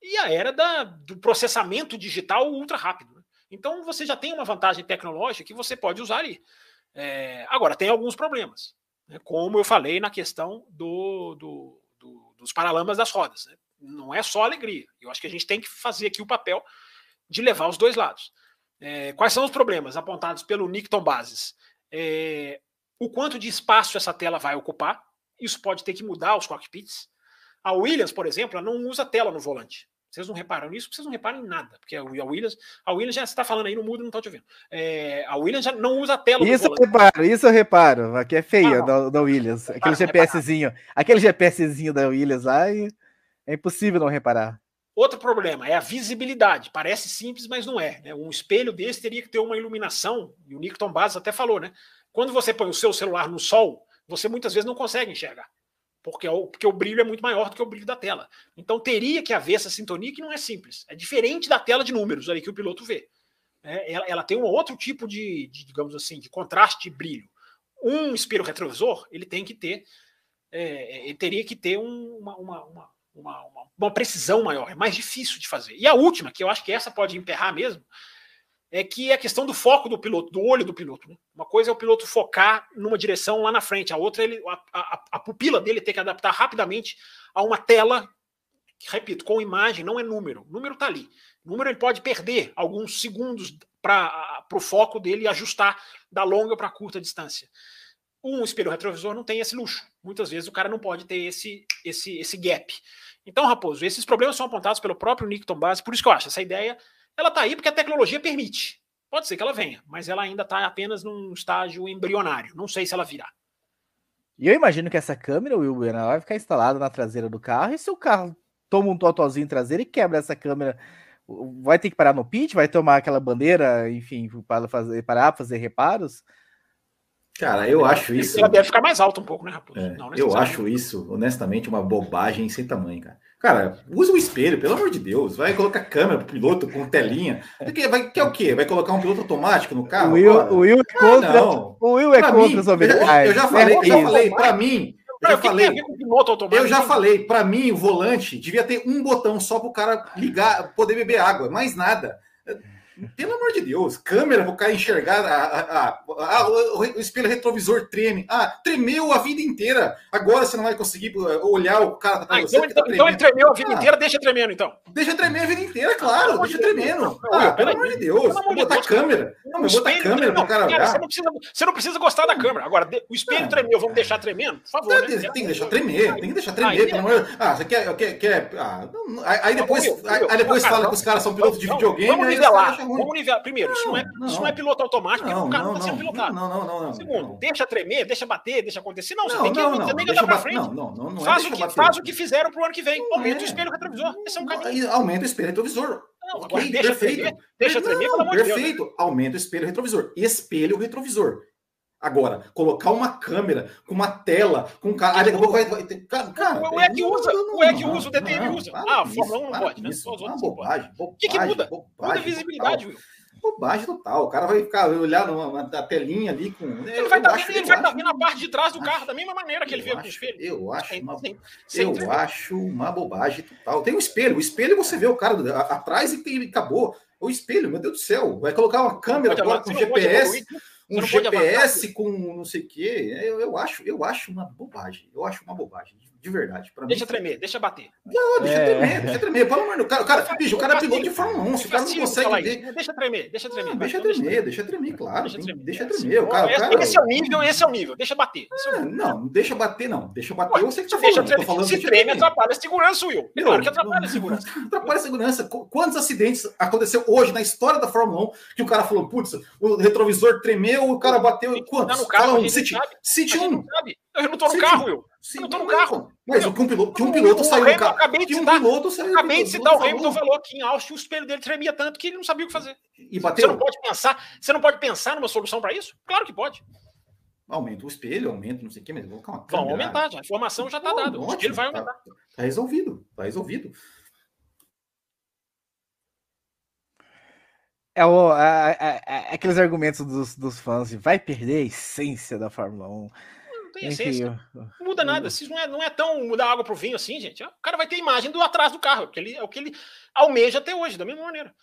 C: e a era da, do processamento digital ultra rápido. Né? Então você já tem uma vantagem tecnológica que você pode usar ali. É, agora, tem alguns problemas, né? como eu falei na questão do, do, do, dos paralamas das rodas. Né? Não é só alegria. Eu acho que a gente tem que fazer aqui o papel de levar os dois lados. É, quais são os problemas apontados pelo Nicton Bases? É, o quanto de espaço essa tela vai ocupar, isso pode ter que mudar os cockpits. A Williams, por exemplo, não usa tela no volante. Vocês não reparam nisso? Vocês não reparam em nada, porque a Williams, a Williams já está falando aí no mudo, não está te ouvindo. É, a Williams já não usa tela.
A: Isso eu reparo, isso eu reparo. Aqui é feia ah, da, da, Williams, aquele GPSzinho, aquele GPSzinho da Williams lá, é impossível não reparar.
C: Outro problema é a visibilidade. Parece simples, mas não é. Né? Um espelho desse teria que ter uma iluminação, e o Nickton Bass até falou, né? Quando você põe o seu celular no sol, você muitas vezes não consegue enxergar, porque o, porque o brilho é muito maior do que o brilho da tela. Então teria que haver essa sintonia que não é simples. É diferente da tela de números ali que o piloto vê. É, ela, ela, tem um outro tipo de, de, digamos assim, de contraste de brilho. Um espelho retrovisor, ele tem que ter, é, ele teria que ter um, uma, uma, uma uma, uma, uma, precisão maior, é mais difícil de fazer. E a última, que eu acho que essa pode emperrar mesmo, é que é a questão do foco do piloto, do olho do piloto. Né? Uma coisa é o piloto focar numa direção lá na frente, a outra ele, a, a, a pupila dele ter que adaptar rapidamente a uma tela, que, repito, com imagem, não é número. O número está ali. O número ele pode perder alguns segundos para o foco dele ajustar da longa para curta distância. Um espelho retrovisor não tem esse luxo. Muitas vezes o cara não pode ter esse, esse, esse gap. Então, Raposo, esses problemas são apontados pelo próprio Nickton Base, por isso que eu acho essa ideia, ela está aí porque a tecnologia permite. Pode ser que ela venha, mas ela ainda está apenas num estágio embrionário. Não sei se ela virá.
A: E eu imagino que essa câmera, Will ela vai ficar instalada na traseira do carro, e se o carro toma um totozinho traseiro e quebra essa câmera, vai ter que parar no pit, vai tomar aquela bandeira, enfim, para fazer, parar, fazer reparos.
B: Cara, eu acho isso.
C: Ela deve ficar mais alta um pouco, né,
B: Raposo? É, eu acho isso, honestamente, uma bobagem sem tamanho, cara. Cara, usa o espelho, pelo amor de Deus. Vai colocar câmera pro piloto com telinha. Vai, quer o quê? Vai colocar um piloto automático no carro?
A: O Will, o Will é contra, ah, o Will é contra mim,
B: os eu, eu já falei, eu já falei, para mim, Eu já falei. Eu já falei, para mim, o volante devia ter um botão só para o cara ligar, poder beber água, mais nada. Pelo amor de Deus, câmera para o cara enxergar. A, a, o espelho retrovisor treme. Ah, tremeu a vida inteira. Agora você não vai conseguir uh, olhar o cara
C: ah, então, tá então, ele tremeu a vida ah, inteira, deixa tremendo então.
B: Deixa tremer a vida inteira, claro, deixa tremendo. Ah, pelo amor de Deus, vou botar câmera. Não, vou botar câmera para o cara olhar.
C: Você não, precisa, você não precisa gostar da câmera. Agora, o espelho ah. tremeu, vamos deixar tremendo? Por favor.
B: Tem, né? tem que deixar tremer, tem que deixar tremer. Pelo amor Ah, você quer. quer, quer ah, aí depois, aí depois fala que os caras são pilotos de videogame.
C: Vamos nivelar. Vamos nivelar. Primeiro, Primeiro, isso, não é, não. isso não é piloto automático, não, o carro está sendo pilotado.
B: Não, não, não, não.
C: Segundo, deixa tremer, deixa bater, deixa acontecer. Não, você tem que, tem que andar para frente. Não, não, não, não faz, o que, faz o que fizeram para o ano que vem. Aumenta o espelho retrovisor. Esse é um caminho.
B: Aumenta o espelho retrovisor.
C: Não, okay, deixa perfeito. Tremer, deixa tremer, pelo amor
B: Deus. Perfeito. Aumenta o espelho retrovisor. Espelho retrovisor. Agora, colocar uma câmera com uma tela, com um cara. daqui a pouco vai. vai ter,
C: cara, cara, o é que usa, o é que usa, o DTM usa. Ah, a Fórmula 1 não pode, né?
B: Só os outros. Bobagem,
C: bobagem. O que, que muda? Bobagem, muda a visibilidade, Will.
B: Bobagem total. O cara vai ficar olhar numa, numa telinha ali com.
C: Ele vai estar ele vai na parte de trás do carro, da mesma maneira que ele vê com o espelho.
B: Eu acho uma, eu acho uma bobagem total. Tem um espelho. O espelho você vê o cara atrás e acabou. O espelho, meu Deus do céu. Vai colocar uma câmera agora com GPS. Um GPS com não sei o quê. Eu, eu, acho, eu acho uma bobagem. Eu acho uma bobagem de verdade.
C: deixa mim, tremer, deixa bater.
B: Não, deixa é. tremer, deixa tremer. Pelo amor de Deus. Cara, cara, bicho, o cara é piloto de Fórmula 1. Se o cara não consegue ver.
C: Deixa tremer, deixa tremer.
B: Ah, deixa, tremer deixa tremer, claro. Deixa tremer, deixa tremer. O cara,
C: esse,
B: cara...
C: esse é o nível, esse é o nível. Deixa bater.
B: É não, não deixa bater, não. Deixa bater. Eu sei que você tá
C: falando. falando se treme, atrapalha a segurança, Will. É claro que atrapalha a segurança.
B: Atrapalha a segurança. Quantos acidentes aconteceu hoje na história da Fórmula 1 que o cara falou, putz, o retrovisor tremeu, o cara bateu. Quantos? Fala um, City 1.
C: Eu não tô no carro, Will. Sim, eu tô no carro.
B: Mas o que um piloto, que um piloto saiu do carro.
C: Acabei de citar, um piloto saiu acabei de citar o Hamilton falou que em Austin o espelho dele tremia tanto que ele não sabia o que fazer. E bateu. Você não pode pensar, você não pode pensar numa solução para isso? Claro que pode.
B: Aumenta o espelho, aumenta não sei o que, mas vou
C: colocar uma Vão aumentar, já. a informação já está dada. O espelho vai tá aumentar. Tá,
B: tá resolvido, tá resolvido.
A: É, o, é, é, é, aqueles argumentos dos, dos fãs de vai perder a essência da Fórmula 1
C: tem essência. Não muda nada. Se não é, não é tão mudar água pro vinho assim, gente. O cara vai ter imagem do atrás do carro, que ele, é o que ele almeja até hoje, da mesma maneira.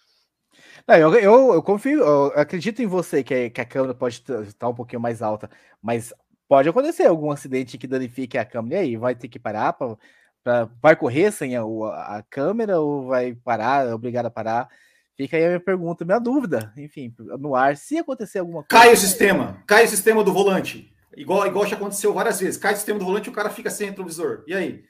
A: Não, eu, eu, eu confio, eu acredito em você que, que a câmera pode estar um pouquinho mais alta, mas pode acontecer algum acidente que danifique a câmera. E aí, vai ter que parar pra, pra vai correr sem a, a, câmera ou vai parar, é obrigado a parar? Fica aí a minha pergunta, minha dúvida, enfim, no ar, se acontecer alguma
B: coisa. Cai o sistema, cai o sistema do volante. Igual, igual já aconteceu várias vezes. Cai o sistema do volante e o cara fica sem retrovisor. E aí?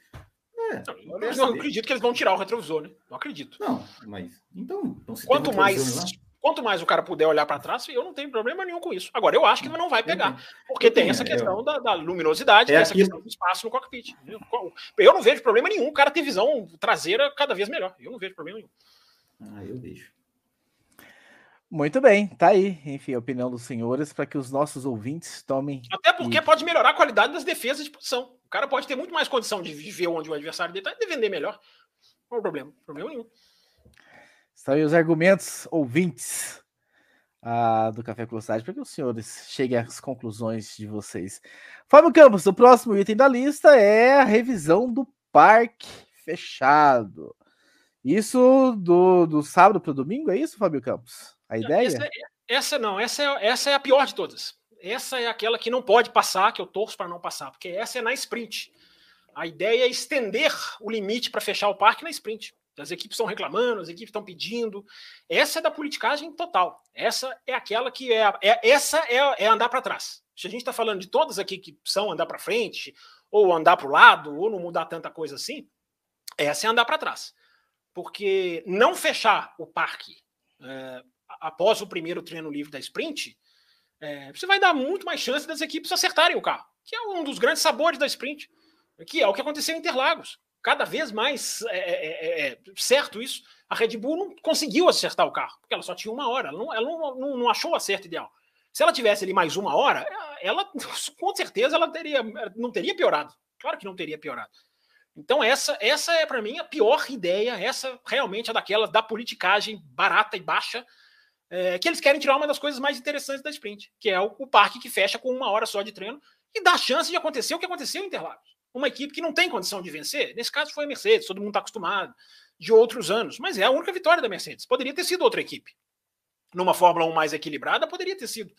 C: É, não, eu não acredito que eles vão tirar o retrovisor, né? Não acredito.
B: Não, mas então. então
C: quanto mais, quanto mais o cara puder olhar para trás, eu não tenho problema nenhum com isso. Agora, eu acho que não vai pegar, porque tem essa questão da, da, luminosidade, é essa aquilo... questão do espaço no cockpit. Eu não vejo problema nenhum. O cara ter visão traseira cada vez melhor. Eu não vejo problema nenhum.
B: Ah, eu vejo.
A: Muito bem, tá aí, enfim, a opinião dos senhores para que os nossos ouvintes tomem.
C: Até porque e... pode melhorar a qualidade das defesas de posição. O cara pode ter muito mais condição de ver onde o adversário dele está e de vender melhor. Não é problema, problema nenhum.
A: Estão aí os argumentos ouvintes ah, do Café Velocidade para que os senhores cheguem às conclusões de vocês. Fábio Campos, o próximo item da lista é a revisão do parque fechado. Isso do, do sábado para o domingo, é isso, Fábio Campos? A ideia?
C: Essa, essa não, essa é, essa é a pior de todas. Essa é aquela que não pode passar, que eu torço para não passar, porque essa é na sprint. A ideia é estender o limite para fechar o parque na sprint. As equipes estão reclamando, as equipes estão pedindo. Essa é da politicagem total. Essa é aquela que é. é essa é, é andar para trás. Se a gente está falando de todas aqui que são andar para frente, ou andar para o lado, ou não mudar tanta coisa assim, essa é andar para trás. Porque não fechar o parque é, após o primeiro treino livre da sprint, é, você vai dar muito mais chance das equipes acertarem o carro, que é um dos grandes sabores da sprint, que é o que aconteceu em Interlagos. Cada vez mais é é, é, é, certo isso. A Red Bull não conseguiu acertar o carro, porque ela só tinha uma hora, ela não, ela não, não, não achou o acerto ideal. Se ela tivesse ali mais uma hora, ela com certeza ela teria, não teria piorado. Claro que não teria piorado. Então essa essa é para mim a pior ideia, essa realmente é daquelas da politicagem barata e baixa é, que eles querem tirar uma das coisas mais interessantes da sprint, que é o, o, parque que fecha com uma hora só de treino e dá chance de acontecer o que aconteceu em Interlagos. uma equipe que não tem condição de vencer. Nesse caso foi a Mercedes, todo mundo está acostumado de outros anos, mas é a única vitória da Mercedes. Poderia ter sido outra equipe. Numa Fórmula 1 mais equilibrada, poderia ter sido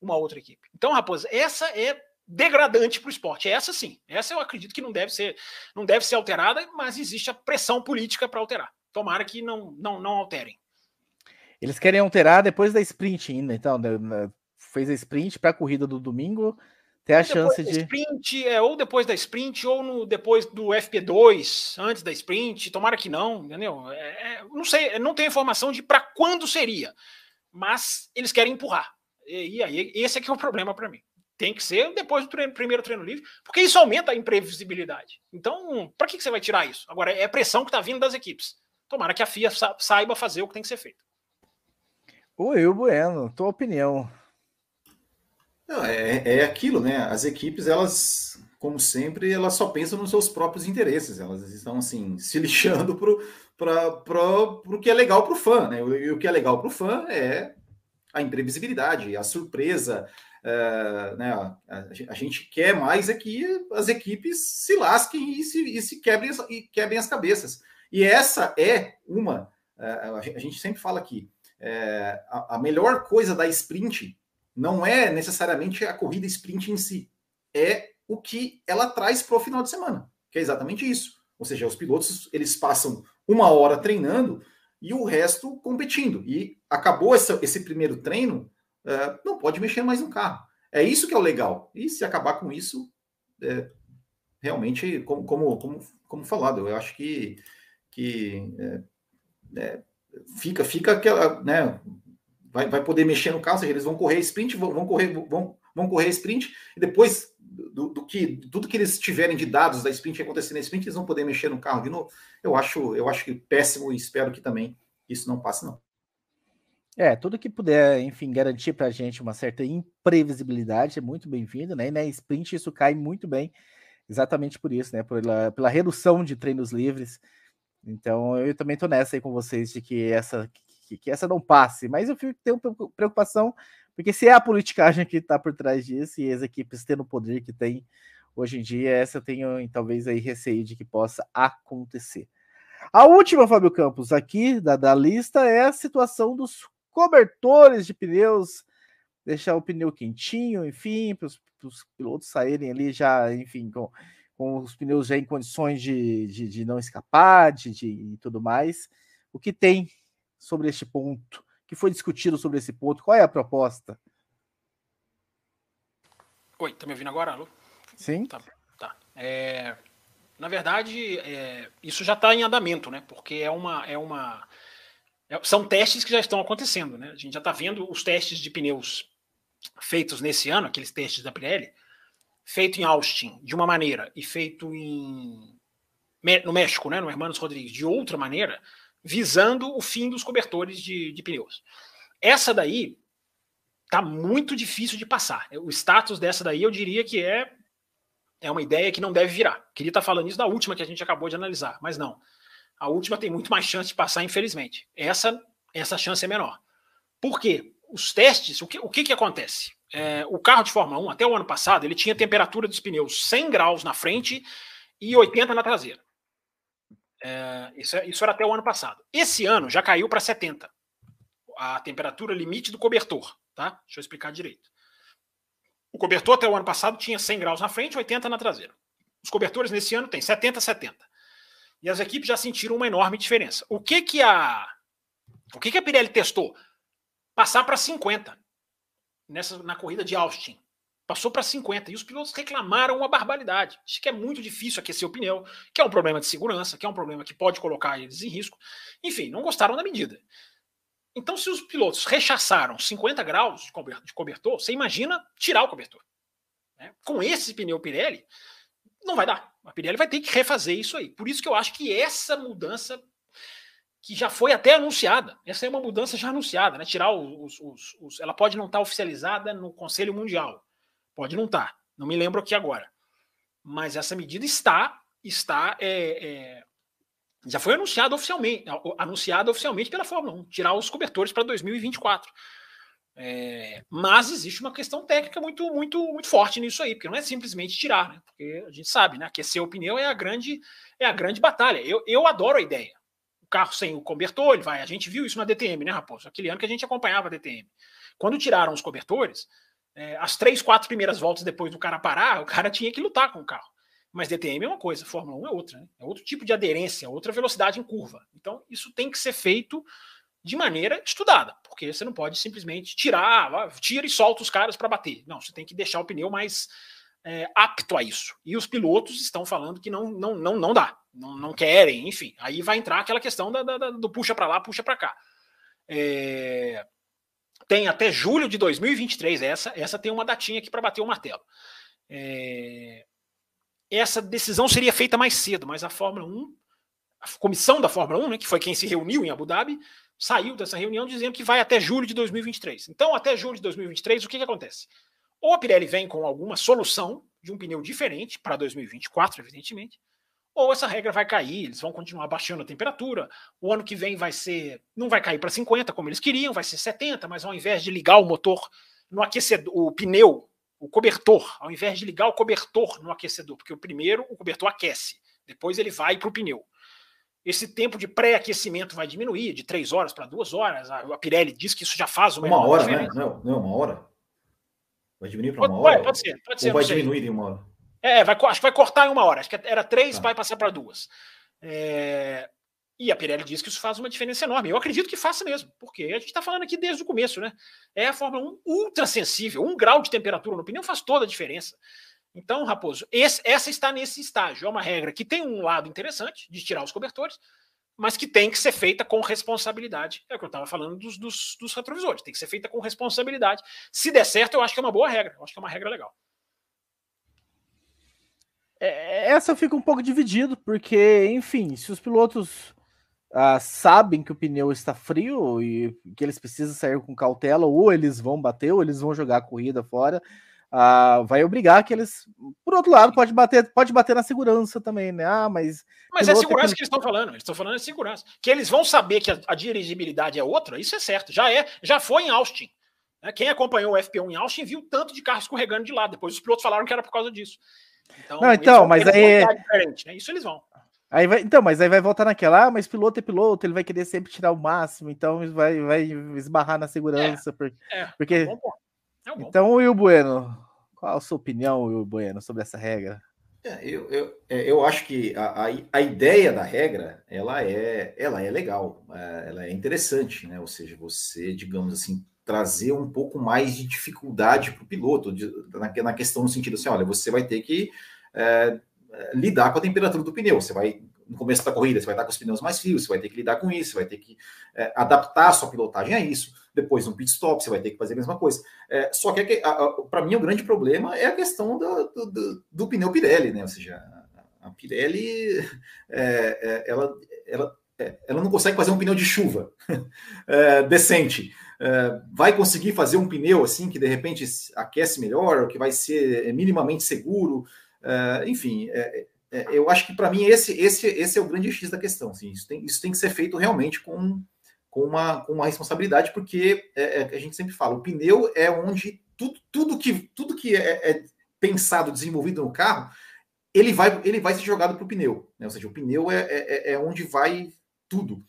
C: uma outra equipe. Então, Raposa, essa é degradante para o esporte. Essa sim, essa eu acredito que não deve ser, não deve ser alterada, mas existe a pressão política para alterar. Tomara que não, não, não alterem.
A: Eles querem alterar depois da sprint ainda, então fez a sprint para a corrida do domingo, tem a chance de
C: sprint, é, ou depois da sprint ou no, depois do FP2, antes da sprint. Tomara que não, entendeu? É, é, não sei, não tenho informação de para quando seria, mas eles querem empurrar. E, e aí esse aqui é o problema para mim. Tem que ser depois do treino, primeiro treino livre, porque isso aumenta a imprevisibilidade. Então, para que, que você vai tirar isso? Agora, é pressão que está vindo das equipes. Tomara que a FIA saiba fazer o que tem que ser feito.
A: O Bueno, tua opinião.
B: Não, é, é aquilo, né? As equipes, elas, como sempre, elas só pensam nos seus próprios interesses. Elas estão, assim, se lixando para o que é legal para o fã, né? E o que é legal para o fã é a imprevisibilidade, a surpresa, Uh, né, a, a, gente quer mais é que as equipes se lasquem e se, e se quebrem, e quebrem as cabeças. E essa é uma, uh, a gente sempre fala aqui, uh, a, a, melhor coisa da sprint não é necessariamente a corrida sprint em si, é o que ela traz para o final de semana, que é exatamente isso. Ou seja, os pilotos eles passam uma hora treinando e o resto competindo. E acabou essa, esse primeiro treino, é, não pode mexer mais no carro. É isso que é o legal. E se acabar com isso, é, realmente, como, como, como, como falado, eu acho que, que é, é fica, fica aquela, né, vai, vai poder mexer no carro, seja, eles vão correr sprint, vão, vão correr, vão, vão correr sprint, e depois do, do, que tudo que eles tiverem de dados da sprint acontecer na sprint, eles vão poder mexer no carro de novo. Eu acho, eu acho que péssimo e espero que também isso não passe, não.
A: É, tudo que puder, enfim, garantir para a gente uma certa imprevisibilidade é muito bem-vindo, né? E na sprint isso cai muito bem, exatamente por isso, né? Pela, pela redução de treinos livres. Então eu também estou nessa aí com vocês de que essa, que, que essa não passe, mas eu fico, tenho preocupação, porque se é a politicagem que está por trás disso e as equipes tendo o poder que tem hoje em dia, essa eu tenho talvez aí receio de que possa acontecer. A última, Fábio Campos, aqui da, da lista é a situação dos cobertores de pneus, deixar o pneu quentinho, enfim, para os pilotos saírem ali já, enfim, com, com os pneus já em condições de, de, de não escapar, de, de e tudo mais. O que tem sobre este ponto? O que foi discutido sobre esse ponto? Qual é a proposta?
C: Oi, tá me ouvindo agora, Alô?
A: Sim.
C: Tá. tá. É, na verdade, é, isso já está em andamento, né? Porque é uma, é uma é, são testes que já estão acontecendo, né? A gente já está vendo os testes de pneus feitos nesse ano, aqueles testes da Pirelli, feito em Austin de uma maneira e feito em no México, né, no Hermanos Rodrigues, de outra maneira, visando o fim dos cobertores de, de pneus. Essa daí tá muito difícil de passar. O status dessa daí eu diria que é é uma ideia que não deve virar. Queria estar tá falando isso da última que a gente acabou de analisar, mas não. A última tem muito mais chance de passar, infelizmente. Essa, essa chance é menor. Por quê? Os testes, o que, o que, que acontece? É, o carro de Fórmula 1, até o ano passado, ele tinha temperatura dos pneus 100 graus na frente e 80 na traseira. É, isso, é, isso era até o ano passado. Esse ano já caiu para 70. A temperatura limite do cobertor. Tá? Deixa eu explicar direito. O cobertor até o ano passado tinha 100 graus na frente e 80 na traseira. Os cobertores nesse ano têm 70, 70. E as equipes já sentiram uma enorme diferença. O que que a o que que a Pirelli testou? Passar para 50 nessa na corrida de Austin. Passou para 50 e os pilotos reclamaram uma barbaridade. Diz que é muito difícil aquecer o pneu, que é um problema de segurança, que é um problema que pode colocar eles em risco. Enfim, não gostaram da medida. Então, se os pilotos rechaçaram 50 graus de cobertor, você imagina tirar o cobertor. Né? Com esse pneu Pirelli, não vai dar. A Pirelli vai ter que refazer isso aí. Por isso que eu acho que essa mudança, que já foi até anunciada, essa é uma mudança já anunciada, né? Tirar os. os, os ela pode não estar oficializada no Conselho Mundial. Pode não estar. Não me lembro aqui agora. Mas essa medida está. está é, é, já foi anunciada oficialmente, anunciada oficialmente pela Fórmula 1, tirar os cobertores para 2024. É, mas existe uma questão técnica muito, muito, muito forte nisso aí, porque não é simplesmente tirar, né? Porque a gente sabe, né? Aquecer o pneu é a grande, é a grande batalha. Eu, eu adoro a ideia. Carro sem o cobertor, ele vai. A gente viu isso na DTM, né, Raposo? Aquele ano que a gente acompanhava a DTM. Quando tiraram os cobertores, é, as três, quatro primeiras voltas depois do cara parar, o cara tinha que lutar com o carro. Mas DTM é uma coisa, Fórmula 1 é outra, né? É outro tipo de aderência, outra velocidade em curva. Então, isso tem que ser feito de maneira estudada, porque você não pode simplesmente tirar, tira e solta os caras para bater. Não, você tem que deixar o pneu mais é, apto a isso. E os pilotos estão falando que não, não, não, não dá, não, não querem, enfim. Aí vai entrar aquela questão da, da, do puxa para lá, puxa para cá. É, tem até julho de 2023, essa, essa tem uma datinha aqui para bater o martelo. É, essa decisão seria feita mais cedo, mas a Fórmula 1, a comissão da Fórmula 1, né, que foi quem se reuniu em Abu Dhabi, saiu dessa reunião dizendo que vai até julho de 2023. Então, até julho de 2023, o que, que acontece? Ou a Pirelli vem com alguma solução de um pneu diferente para 2024, evidentemente, ou essa regra vai cair, eles vão continuar baixando a temperatura. O ano que vem vai ser, não vai cair para 50 como eles queriam, vai ser 70, mas ao invés de ligar o motor no aquecedor, o pneu, o cobertor, ao invés de ligar o cobertor no aquecedor, porque o primeiro o cobertor aquece, depois ele vai para o pneu. Esse tempo de pré-aquecimento vai diminuir de três horas para duas horas. A Pirelli diz que isso já faz
B: uma, uma hora, né? Não, não, uma hora. Vai diminuir para uma hora?
C: Pode ser, pode ser.
B: Ou vai diminuir em uma hora?
C: É, vai, acho que vai cortar em uma hora. Acho que era três, tá. vai passar para duas. É, e a Pirelli diz que isso faz uma diferença enorme. Eu acredito que faça mesmo, porque a gente está falando aqui desde o começo, né? É a Fórmula 1 ultra sensível. Um grau de temperatura no pneu faz toda a diferença. Então, Raposo, esse, essa está nesse estágio. É uma regra que tem um lado interessante de tirar os cobertores, mas que tem que ser feita com responsabilidade. É o que eu estava falando dos, dos, dos, retrovisores. Tem que ser feita com responsabilidade. Se der certo, eu acho que é uma boa regra. Eu acho que é uma regra legal.
A: É, essa fica um pouco dividido, porque, enfim, se os pilotos ah, sabem que o pneu está frio e que eles precisam sair com cautela, ou eles vão bater, ou eles vão jogar a corrida fora uh, vai obrigar que eles. Por outro lado, pode bater, pode bater na segurança também, né? Ah, mas.
C: Mas é segurança que... que eles estão falando, eles estão falando de segurança. Que eles vão saber que a, a, dirigibilidade é outra, isso é certo. Já é, já foi em Austin. Né? Quem acompanhou o FP1 em Austin viu tanto de carro escorregando de lado. Depois os pilotos falaram que era por causa disso.
A: Então, Não, então mas aí.
C: Né? Isso eles vão.
A: Aí vai, então, mas aí vai voltar naquela, ah, mas piloto é piloto, ele vai querer sempre tirar o máximo, então vai, vai esbarrar na segurança. É, porque, é, porque... É um é um então, Will Bueno, qual a sua opinião, Will Bueno, sobre essa regra?
B: É, eu, eu, é, eu acho que a, a, a, ideia da regra ela é, ela é legal, é, ela é interessante, né? Ou seja, você, digamos assim, trazer um pouco mais de dificuldade para o piloto, de, na, na, questão no sentido assim, olha, você vai ter que é, lidar com a temperatura do pneu, você vai no começo da corrida, você vai estar com os pneus mais frios, você vai ter que lidar com isso, você vai ter que é, adaptar a sua pilotagem a isso. Depois, no pit stop, você vai ter que fazer a mesma coisa. É, só que, é para mim, o grande problema é a questão do, do, do pneu Pirelli, né? Ou seja, a, Pirelli, é, ela, ela, ela não consegue fazer um pneu de chuva decente. vai conseguir fazer um pneu assim que de repente aquece melhor, que vai ser minimamente seguro, enfim, é, eu acho que para mim esse, esse, esse é o grande X da questão. Assim, isso, tem, isso tem que ser feito realmente com, com, uma, com uma responsabilidade, porque é, é, a gente sempre fala, o pneu é onde tudo, tudo que, tudo que é, é pensado, desenvolvido no carro, ele vai, ele vai ser jogado para o pneu. Né? Ou seja, o pneu é, é, é onde vai tudo.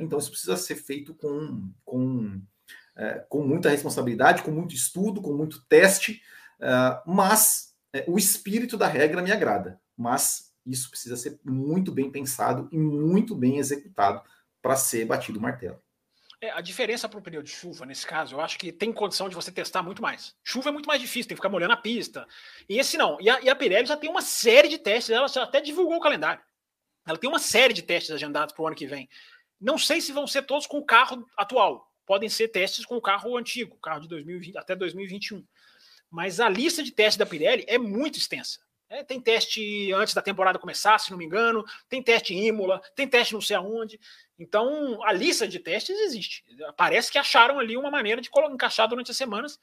B: então isso precisa ser feito com, com, com muita responsabilidade, com muito estudo, com muito teste, mas o espírito da regra me agrada mas isso precisa ser muito bem pensado e muito bem executado para ser batido o martelo.
C: É, a diferença para o pneu de chuva, nesse caso, eu acho que tem condição de você testar muito mais. Chuva é muito mais difícil, tem que ficar molhando a pista. E esse não. E a, e a Pirelli já tem uma série de testes, ela até divulgou o calendário. Ela tem uma série de testes agendados para o ano que vem. Não sei se vão ser todos com o carro atual. Podem ser testes com o carro antigo, carro de 2020 até 2021. Mas a lista de testes da Pirelli é muito extensa. É, tem teste antes da temporada começar, se não me engano, tem teste em Imola, tem teste não sei aonde. Então, a lista de testes existe. Parece que acharam ali uma maneira de encaixar durante as semanas.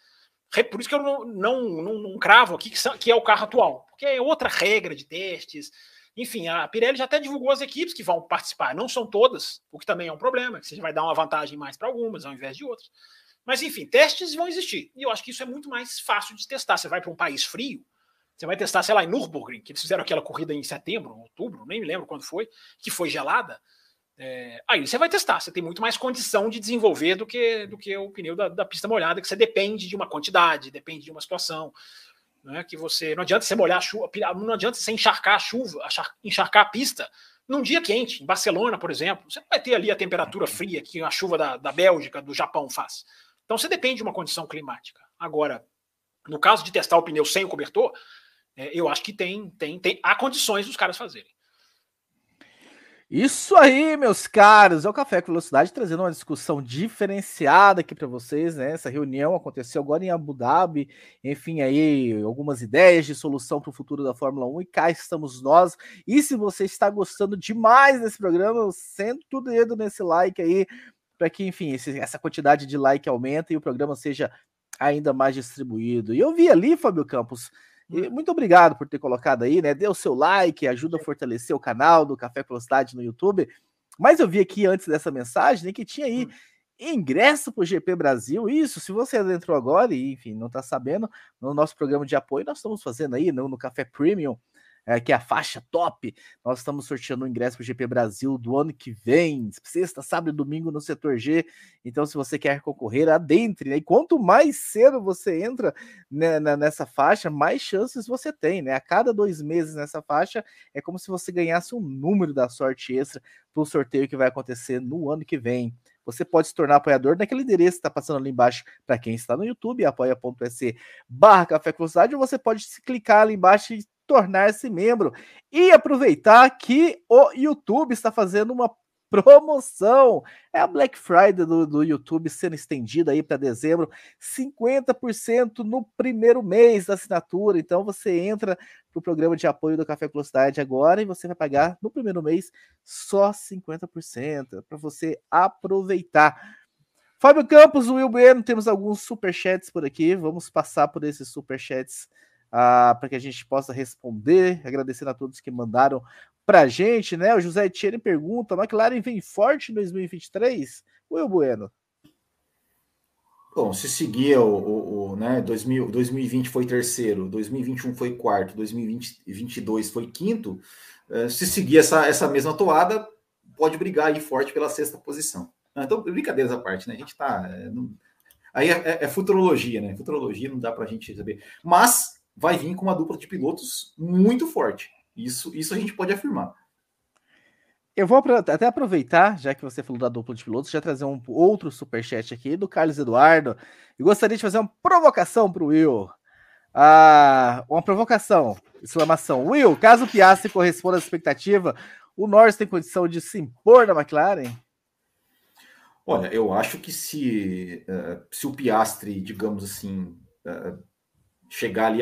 C: Por isso que eu não, não, não, não cravo aqui que é o carro atual, porque é outra regra de testes. Enfim, a Pirelli já até divulgou as equipes que vão participar. Não são todas, o que também é um problema, que você vai dar uma vantagem mais para algumas ao invés de outras. Mas, enfim, testes vão existir. E eu acho que isso é muito mais fácil de testar. Você vai para um país frio, você vai testar, sei lá, em Nürburgring, que eles fizeram aquela corrida em setembro, outubro, nem me lembro quando foi, que foi gelada. É, aí você vai testar, você tem muito mais condição de desenvolver do que, do que o pneu da, da pista molhada, que você depende de uma quantidade, depende de uma situação. Né, que você não adianta você molhar a chuva, não adianta você encharcar a chuva, encharcar a pista num dia quente, em Barcelona, por exemplo. Você não vai ter ali a temperatura fria que a chuva da, da Bélgica, do Japão faz. Então você depende de uma condição climática. Agora, no caso de testar o pneu sem o cobertor, é, eu acho que tem, tem, tem, há condições dos caras fazerem.
A: Isso aí, meus caros, é o Café com Velocidade trazendo uma discussão diferenciada aqui para vocês, né? Essa reunião aconteceu agora em Abu Dhabi, enfim, aí algumas ideias de solução para o futuro da Fórmula 1 e cá estamos nós. E se você está gostando demais desse programa, senta o dedo nesse like aí para que, enfim, esse, essa quantidade de like aumente e o programa seja ainda mais distribuído. E eu vi ali, Fábio Campos, e muito obrigado por ter colocado aí, né? Dê o seu like, ajuda a fortalecer o canal do Café Velocidade no YouTube. Mas eu vi aqui antes dessa mensagem né, que tinha aí hum. ingresso para o GP Brasil. Isso, se você entrou agora e, enfim, não está sabendo, no nosso programa de apoio, nós estamos fazendo aí no, no Café Premium é, que é a faixa top. Nós estamos sorteando o ingresso para o GP Brasil do ano que vem, sexta, sábado e domingo no setor G. Então, se você quer concorrer, adentre. Né? E quanto mais cedo você entra né, nessa faixa, mais chances você tem. Né? A cada dois meses nessa faixa, é como se você ganhasse um número da sorte extra para o sorteio que vai acontecer no ano que vem. Você pode se tornar apoiador naquele endereço que está passando ali embaixo para quem está no YouTube, apoia.se barra Café ou você pode clicar ali embaixo e tornar-se membro. E aproveitar que o YouTube está fazendo uma promoção. É a Black Friday do, do YouTube sendo estendida aí para dezembro, 50% no primeiro mês da assinatura. Então você entra para o programa de apoio do Café Velocidade agora e você vai pagar no primeiro mês só 50% para você aproveitar. Fábio Campos, Will Bueno, temos alguns superchats por aqui. Vamos passar por esses superchats ah, para que a gente possa responder, agradecendo a todos que mandaram para a gente, né? O José Etienne pergunta: McLaren vem forte em 2023? Will Bueno.
B: Bom, se seguir o, o, o né, 2000, 2020 foi terceiro, 2021 foi quarto, 2022 foi quinto, uh, se seguir essa, essa mesma toada, pode brigar aí forte pela sexta posição. Então, brincadeiras à parte, né? A gente tá. É, não... Aí é, é, é, futurologia, né? Futurologia não dá para a gente saber. Mas vai vir com uma dupla de pilotos muito forte. Isso, isso a gente pode afirmar.
A: Eu vou até aproveitar, já que você falou da dupla de pilotos, já trazer um outro superchat aqui do Carlos Eduardo. E gostaria de fazer uma provocação para o Will. Ah, uma provocação, exclamação. Will, caso o Piastri corresponda à expectativa, o Norris tem condição de se impor na McLaren?
B: Olha, eu acho que se, uh, se o Piastri, digamos assim, uh, chegar ali,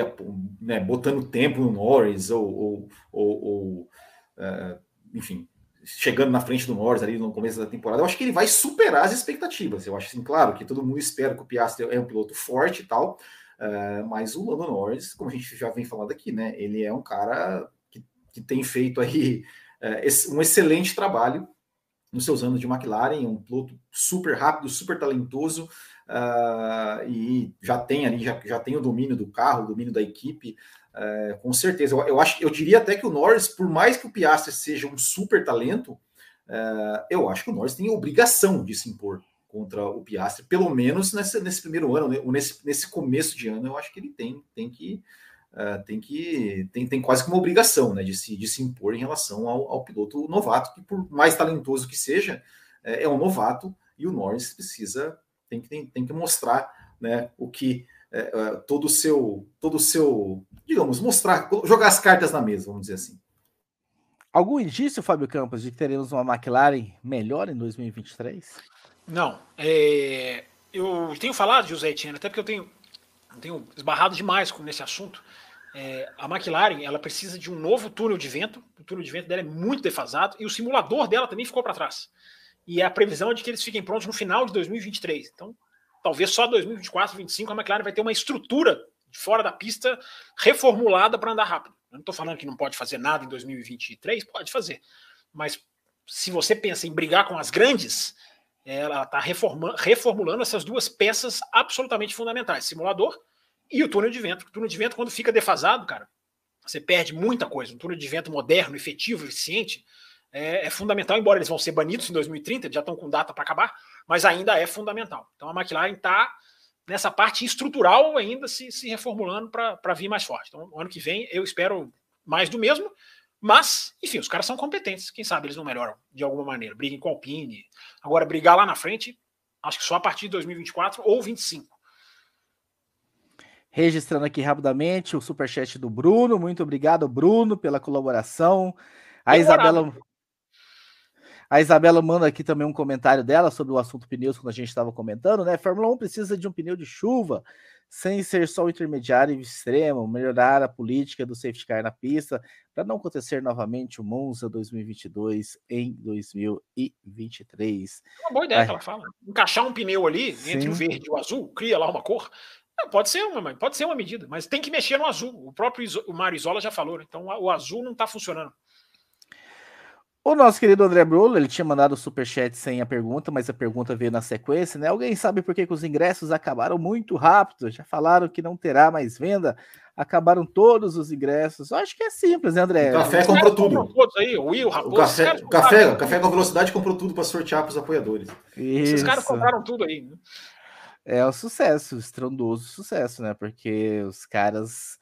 B: né, botando tempo no Norris, ou, ou, ou, ou uh, enfim, chegando na frente do Norris ali no começo da temporada, eu acho que ele vai superar as expectativas. Eu acho assim, claro, que todo mundo espera que o Piastri é um piloto forte e tal, uh, mas o Lando Norris, como a gente já vem falando aqui, né, ele é um cara que, que tem feito aí uh, um excelente trabalho nos seus anos de McLaren, um piloto super rápido, super talentoso, uh, e já tem ali, já, já tem o domínio do carro, o domínio da equipe, uh, com certeza. Eu, eu, acho, eu diria até que o Norris, por mais que o Piastri seja um super talento, uh, eu acho que o Norris tem obrigação de se impor contra o Piastri, pelo menos nesse, nesse primeiro ano, né, nesse, nesse começo de ano, eu acho que ele tem, tem que Uh, tem que tem, tem quase que uma obrigação né, de, se, de se impor em relação ao, ao piloto novato, que por mais talentoso que seja, é, é um novato e o Norris precisa tem que, tem, tem que mostrar né, o que é, é, todo o seu, todo o seu, digamos, mostrar, jogar as cartas na mesa, vamos dizer assim.
A: Algum indício, Fábio Campos, de que teremos uma McLaren melhor em 2023?
C: Não. É, eu tenho falado, José Etienne, até porque eu tenho, tenho esbarrado demais nesse assunto. É, a McLaren ela precisa de um novo túnel de vento. O túnel de vento dela é muito defasado e o simulador dela também ficou para trás e a previsão é de que eles fiquem prontos no final de 2023. Então, talvez só 2024, 2025 a McLaren vai ter uma estrutura fora da pista reformulada para andar rápido. Eu não estou falando que não pode fazer nada em 2023, pode fazer. Mas se você pensa em brigar com as grandes, ela está reformulando essas duas peças absolutamente fundamentais: simulador e o túnel de vento. O túnel de vento, quando fica defasado, cara, você perde muita coisa. Um túnel de vento moderno, efetivo, eficiente, é, é fundamental, embora eles vão ser banidos em 2030, já estão com data para acabar, mas ainda é fundamental. Então a McLaren está nessa parte estrutural ainda se, se reformulando para vir mais forte. Então, ano que vem eu espero mais do mesmo, mas, enfim, os caras são competentes. Quem sabe eles não melhoram de alguma maneira. Briguem com a Alpine. Agora, brigar lá na frente, acho que só a partir de 2024 ou 2025.
A: Registrando aqui rapidamente o superchat do Bruno. Muito obrigado, Bruno, pela colaboração. A Isabela. A Isabela manda aqui também um comentário dela sobre o assunto pneus, quando a gente estava comentando, né? Fórmula 1 precisa de um pneu de chuva sem ser só o intermediário e extremo, melhorar a política do safety car na pista, para não acontecer novamente o Monza 2022 em 2023.
C: É uma boa ideia que ela fala. Encaixar um pneu ali Sim. entre o verde e o azul, cria lá uma cor. Não, pode ser uma, pode ser uma medida, mas tem que mexer no azul. O próprio o Mário Isola já falou, né? então o azul não está funcionando.
A: O nosso querido André Brulo, ele tinha mandado o superchat sem a pergunta, mas a pergunta veio na sequência, né? Alguém sabe por que, que os ingressos acabaram muito rápido? Já falaram que não terá mais venda, acabaram todos os ingressos. Eu acho que é simples, né, André?
B: O café comprou tudo. Aí, o Will, Raposo, o café, o café, o café com velocidade comprou tudo para sortear para os apoiadores.
C: Isso. Esses caras compraram tudo aí. Né?
A: É o um sucesso, estrondoso sucesso, né? Porque os caras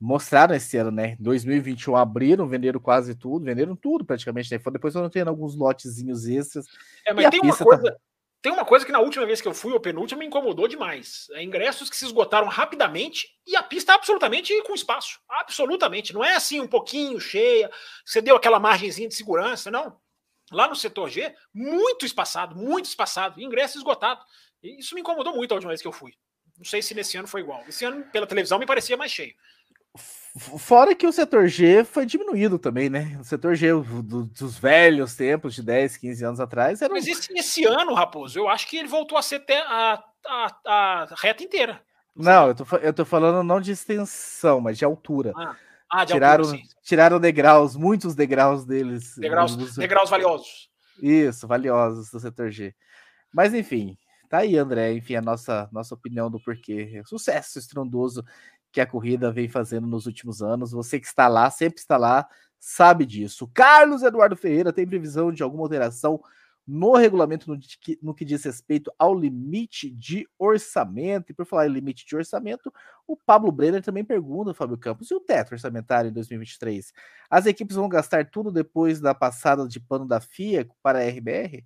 A: mostraram esse ano, né? 2021 abriram, venderam quase tudo, venderam tudo praticamente, né? Depois foram tendo alguns lotezinhos extras.
C: É, mas tem uma tá coisa. Tá... Tem uma coisa que na última vez que eu fui, ou penúltima, me incomodou demais. É ingressos que se esgotaram rapidamente e a pista absolutamente com espaço. Absolutamente. Não é assim um pouquinho cheia, você deu aquela margenzinha de segurança, não. Lá no setor G, muito espaçado, muito espaçado, ingresso esgotado. E isso me incomodou muito a última vez que eu fui. Não sei se nesse ano foi igual. Esse ano, pela televisão, me parecia mais cheio.
A: Fora que o setor G foi diminuído também, né? O setor G do, dos velhos tempos, de 10, 15 anos atrás. Era
C: Mas esse, esse ano, Raposo, eu acho que ele voltou a ser a, a, a reta inteira.
A: Não, eu tô, eu tô falando não de extensão, mas de altura. Ah,
C: ah de
A: tiraram,
C: altura, sim.
A: tiraram degraus, muitos degraus deles.
C: Degraus, degraus valiosos.
A: Isso, valiosos do setor G. Mas enfim, tá aí, André. Enfim, a nossa, nossa opinião do porquê. Sucesso estrondoso que a corrida vem fazendo nos últimos anos. Você que está lá, sempre está lá, sabe disso. Carlos Eduardo Ferreira tem previsão de alguma alteração no regulamento no, no, que diz respeito ao limite de orçamento. E por falar em limite de orçamento, o Pablo Brenner também pergunta, Fábio Campos, e o teto orçamentário em 2023? As equipes vão gastar tudo depois da passada de pano da FIA para a RBR?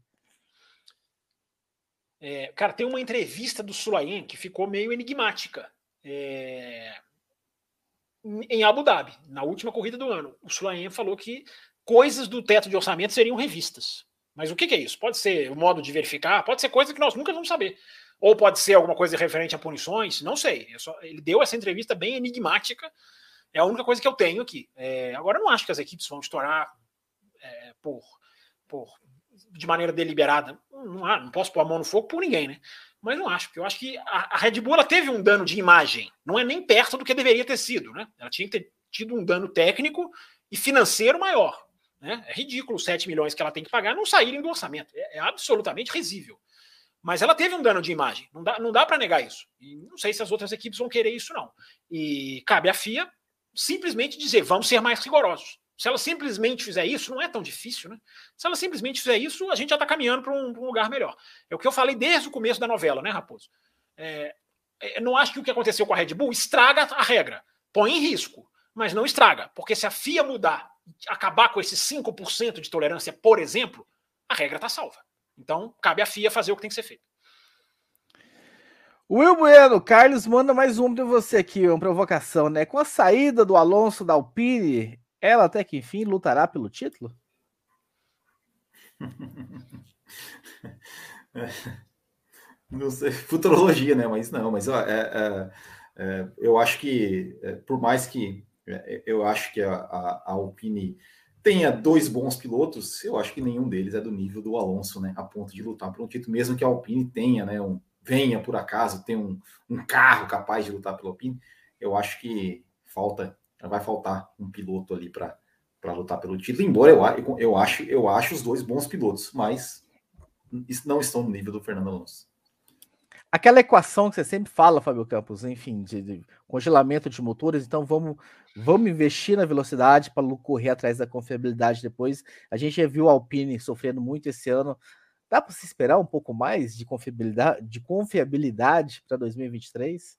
C: É, cara, tem uma entrevista do Sulayen que ficou meio enigmática é, em Abu Dhabi, na última corrida do ano. O Sulaim falou que coisas do teto de orçamento seriam revistas. Mas o que, que é isso? Pode ser o modo de verificar, pode ser coisa que nós nunca vamos saber. Ou pode ser alguma coisa referente a punições, não sei. É só, ele deu essa entrevista bem enigmática. É a única coisa que eu tenho aqui. É, agora, eu não acho que as equipes vão estourar é, por, por, de maneira deliberada. Não, não posso pôr a mão no fogo por ninguém, né? Mas não acho, porque eu acho que a, Red Bull teve um dano de imagem, não é nem perto do que deveria ter sido, né? Ela tinha que ter tido um dano técnico e financeiro maior. Né? É ridículo os 7 milhões que ela tem que pagar não saírem do orçamento. É, é absolutamente risível. Mas ela teve um dano de imagem. Não dá, não dá para negar isso. E não sei se as outras equipes vão querer isso, não. E cabe à FIA simplesmente dizer: vamos ser mais rigorosos. Se ela simplesmente fizer isso, não é tão difícil, né? Se ela simplesmente fizer isso, a gente já está caminhando para um, um, lugar melhor. É o que eu falei desde o começo da novela, né, Raposo? É, é, não acho que o que aconteceu com a Red Bull estraga a regra, põe em risco, mas não estraga, porque se a FIA mudar, acabar com esses 5% de tolerância, por exemplo, a regra está salva. Então, cabe à FIA fazer o que tem que ser feito.
A: Will Bueno, Carlos manda mais um de você aqui, uma provocação, né? Com a saída do Alonso da Alpine, ela até que enfim lutará pelo título?
B: não sei, futurologia, né? Mas não, mas é, é, é, eu acho que, é, por mais que é, eu acho que a, a, a, Alpine tenha dois bons pilotos, eu acho que nenhum deles é do nível do Alonso, né? A ponto de lutar por um título, mesmo que a Alpine tenha, né? Um, venha por acaso ter um, um carro capaz de lutar pela Alpine, eu acho que falta vai faltar um piloto ali para lutar pelo título, embora eu, eu, eu, acho, eu acho os dois bons pilotos, mas não estão no nível do Fernando Alonso.
A: Aquela equação que você sempre fala, Fábio Campos, enfim, de, de congelamento de motores, então vamos, vamos investir na velocidade para correr atrás da confiabilidade depois. A gente já viu a Alpine sofrendo muito esse ano. Dá para se esperar um pouco mais de confiabilidade, de confiabilidade para 2023?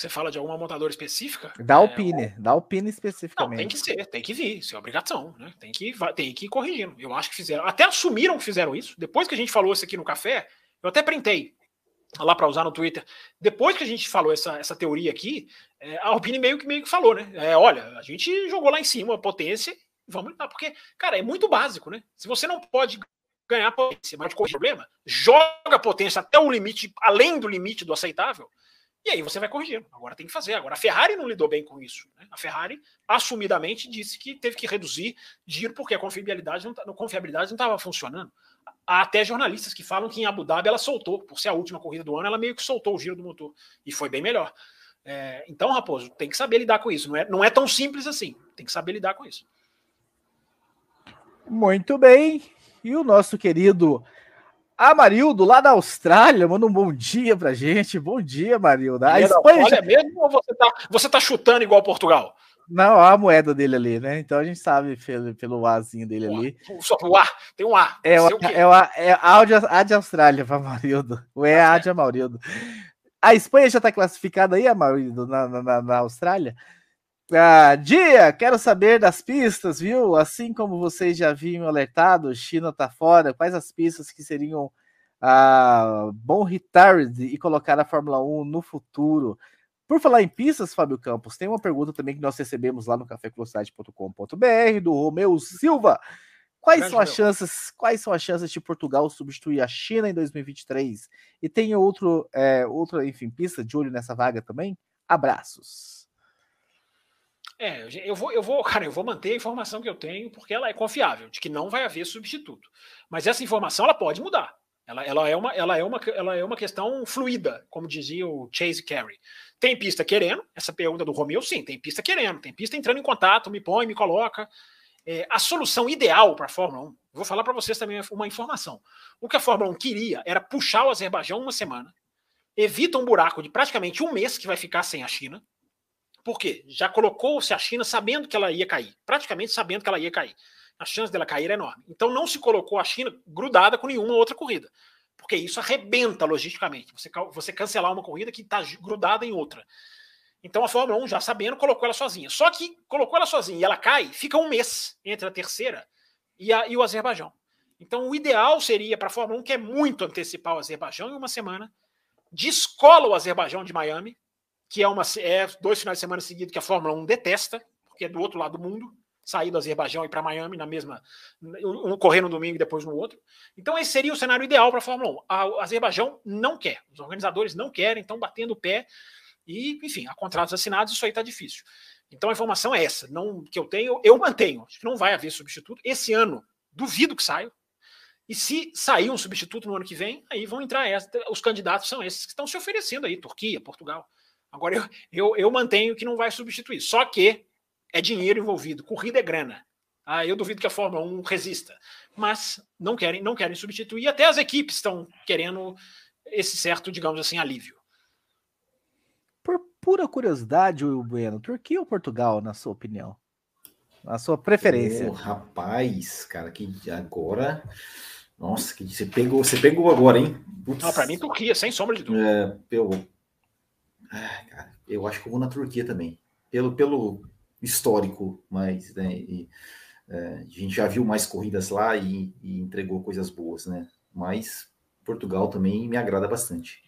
C: Você fala de alguma montadora específica?
A: Da é, Alpine, é, da Alpine especificamente. Não,
C: tem que ser, tem que vir, isso é obrigação, né? Tem que, tem que ir corrigindo. Eu acho que fizeram, até assumiram que fizeram isso. Depois que a gente falou isso aqui no café, eu até printei lá para usar no Twitter. Depois que a gente falou essa, essa teoria aqui, é, a Alpine meio que meio que falou, né? É, olha, a gente jogou lá em cima a potência, vamos lá, porque, cara, é muito básico, né? Se você não pode ganhar potência, mas corrigir o problema, joga a potência até o limite, além do limite do aceitável, e aí você vai corrigir. Agora tem que fazer. Agora a Ferrari não lidou bem com isso. Né? A Ferrari assumidamente disse que teve que reduzir giro porque a confiabilidade não, a confiabilidade não estava funcionando. Há até jornalistas que falam que em Abu Dhabi ela soltou, por ser a última corrida do ano, ela meio que soltou o giro do motor e foi bem melhor. É, então, Raposo, tem que saber lidar com isso. Não é, não é tão simples assim. Tem que saber lidar com isso.
A: Muito bem. E o nosso querido Amarildo, lá da Austrália, manda um bom dia pra gente. Bom dia, Amarildo. A
C: Espanha olha já... mesmo ou você tá, você tá chutando igual Portugal?
A: Não, a moeda dele ali, né? Então a gente sabe pelo, pelo Azinho dele o ali.
C: Só o A, tem um A.
A: É, o, é, o, é a, de, a de Austrália para Amarildo. O é a de Amarildo. A Espanha já está classificada aí, Amarildo, na, na, na Austrália? Ah, dia, quero saber das pistas, viu? Assim como vocês já haviam alertado, China tá fora. Quais as pistas que seriam ah, bom retard e colocar a Fórmula 1 no futuro? Por falar em pistas, Fábio Campos, tem uma pergunta também que nós recebemos lá no cafévelocidade.com.br do Romeu Silva. Quais Grande são as chances? Quais são as chances de Portugal substituir a China em 2023? E tem outro, é, outra, enfim, pista de olho nessa vaga também? Abraços.
C: É, eu vou, eu vou, cara, eu vou manter a informação que eu tenho porque ela é confiável, de que não vai haver substituto. Mas essa informação ela pode mudar. Ela, ela, é, uma, ela, é, uma, ela é uma questão fluida, como dizia o Chase Carey. Tem pista querendo, essa pergunta do Romeu, sim, tem pista querendo, tem pista entrando em contato, me põe, me coloca. É, a solução ideal para a Fórmula 1, vou falar para vocês também uma informação. O que a Fórmula 1 queria era puxar o Azerbaijão uma semana, evita um buraco de praticamente um mês que vai ficar sem a China, por quê? Já colocou-se a China sabendo que ela ia cair, praticamente sabendo que ela ia cair. A chance dela cair é enorme. Então não se colocou a China grudada com nenhuma outra corrida, porque isso arrebenta logisticamente. Você, você cancelar uma corrida que está grudada em outra. Então a Fórmula 1, já sabendo, colocou ela sozinha. Só que colocou ela sozinha e ela cai, fica um mês entre a terceira e, a, e o Azerbaijão. Então o ideal seria para a Fórmula 1, que é muito antecipar o Azerbaijão em uma semana, descola o Azerbaijão de Miami, que é, uma, é dois finais de semana seguidos que a Fórmula 1 detesta, porque é do outro lado do mundo, sair do Azerbaijão e para Miami na mesma, um correr no domingo e depois no outro. Então esse seria o cenário ideal para a Fórmula 1. A Azerbaijão não quer, os organizadores não querem, estão batendo o pé e, enfim, há contratos assinados, isso aí está difícil. Então a informação é essa, não que eu tenho, eu mantenho, acho que não vai haver substituto. Esse ano, duvido que saia. E se sair um substituto no ano que vem, aí vão entrar essa, os candidatos são esses que estão se oferecendo aí, Turquia, Portugal. Agora, eu, eu, eu mantenho que não vai substituir. Só que é dinheiro envolvido, corrida é grana. Ah, eu duvido que a Fórmula 1 resista. Mas não querem, não querem substituir. Até as equipes estão querendo esse certo, digamos assim, alívio.
A: Por pura curiosidade, Will Bueno, Turquia ou Portugal, na sua opinião? Na sua preferência? Oh,
B: rapaz, cara, que agora. Nossa, que você pegou, você pegou agora, hein?
C: Não, para mim, Turquia, sem sombra de dúvida.
B: É, eu ah, cara, eu acho que eu vou na Turquia também. Pelo, pelo histórico, mas né, e, é, a gente já viu mais corridas lá e, e entregou coisas boas, né? Mas Portugal também me agrada bastante.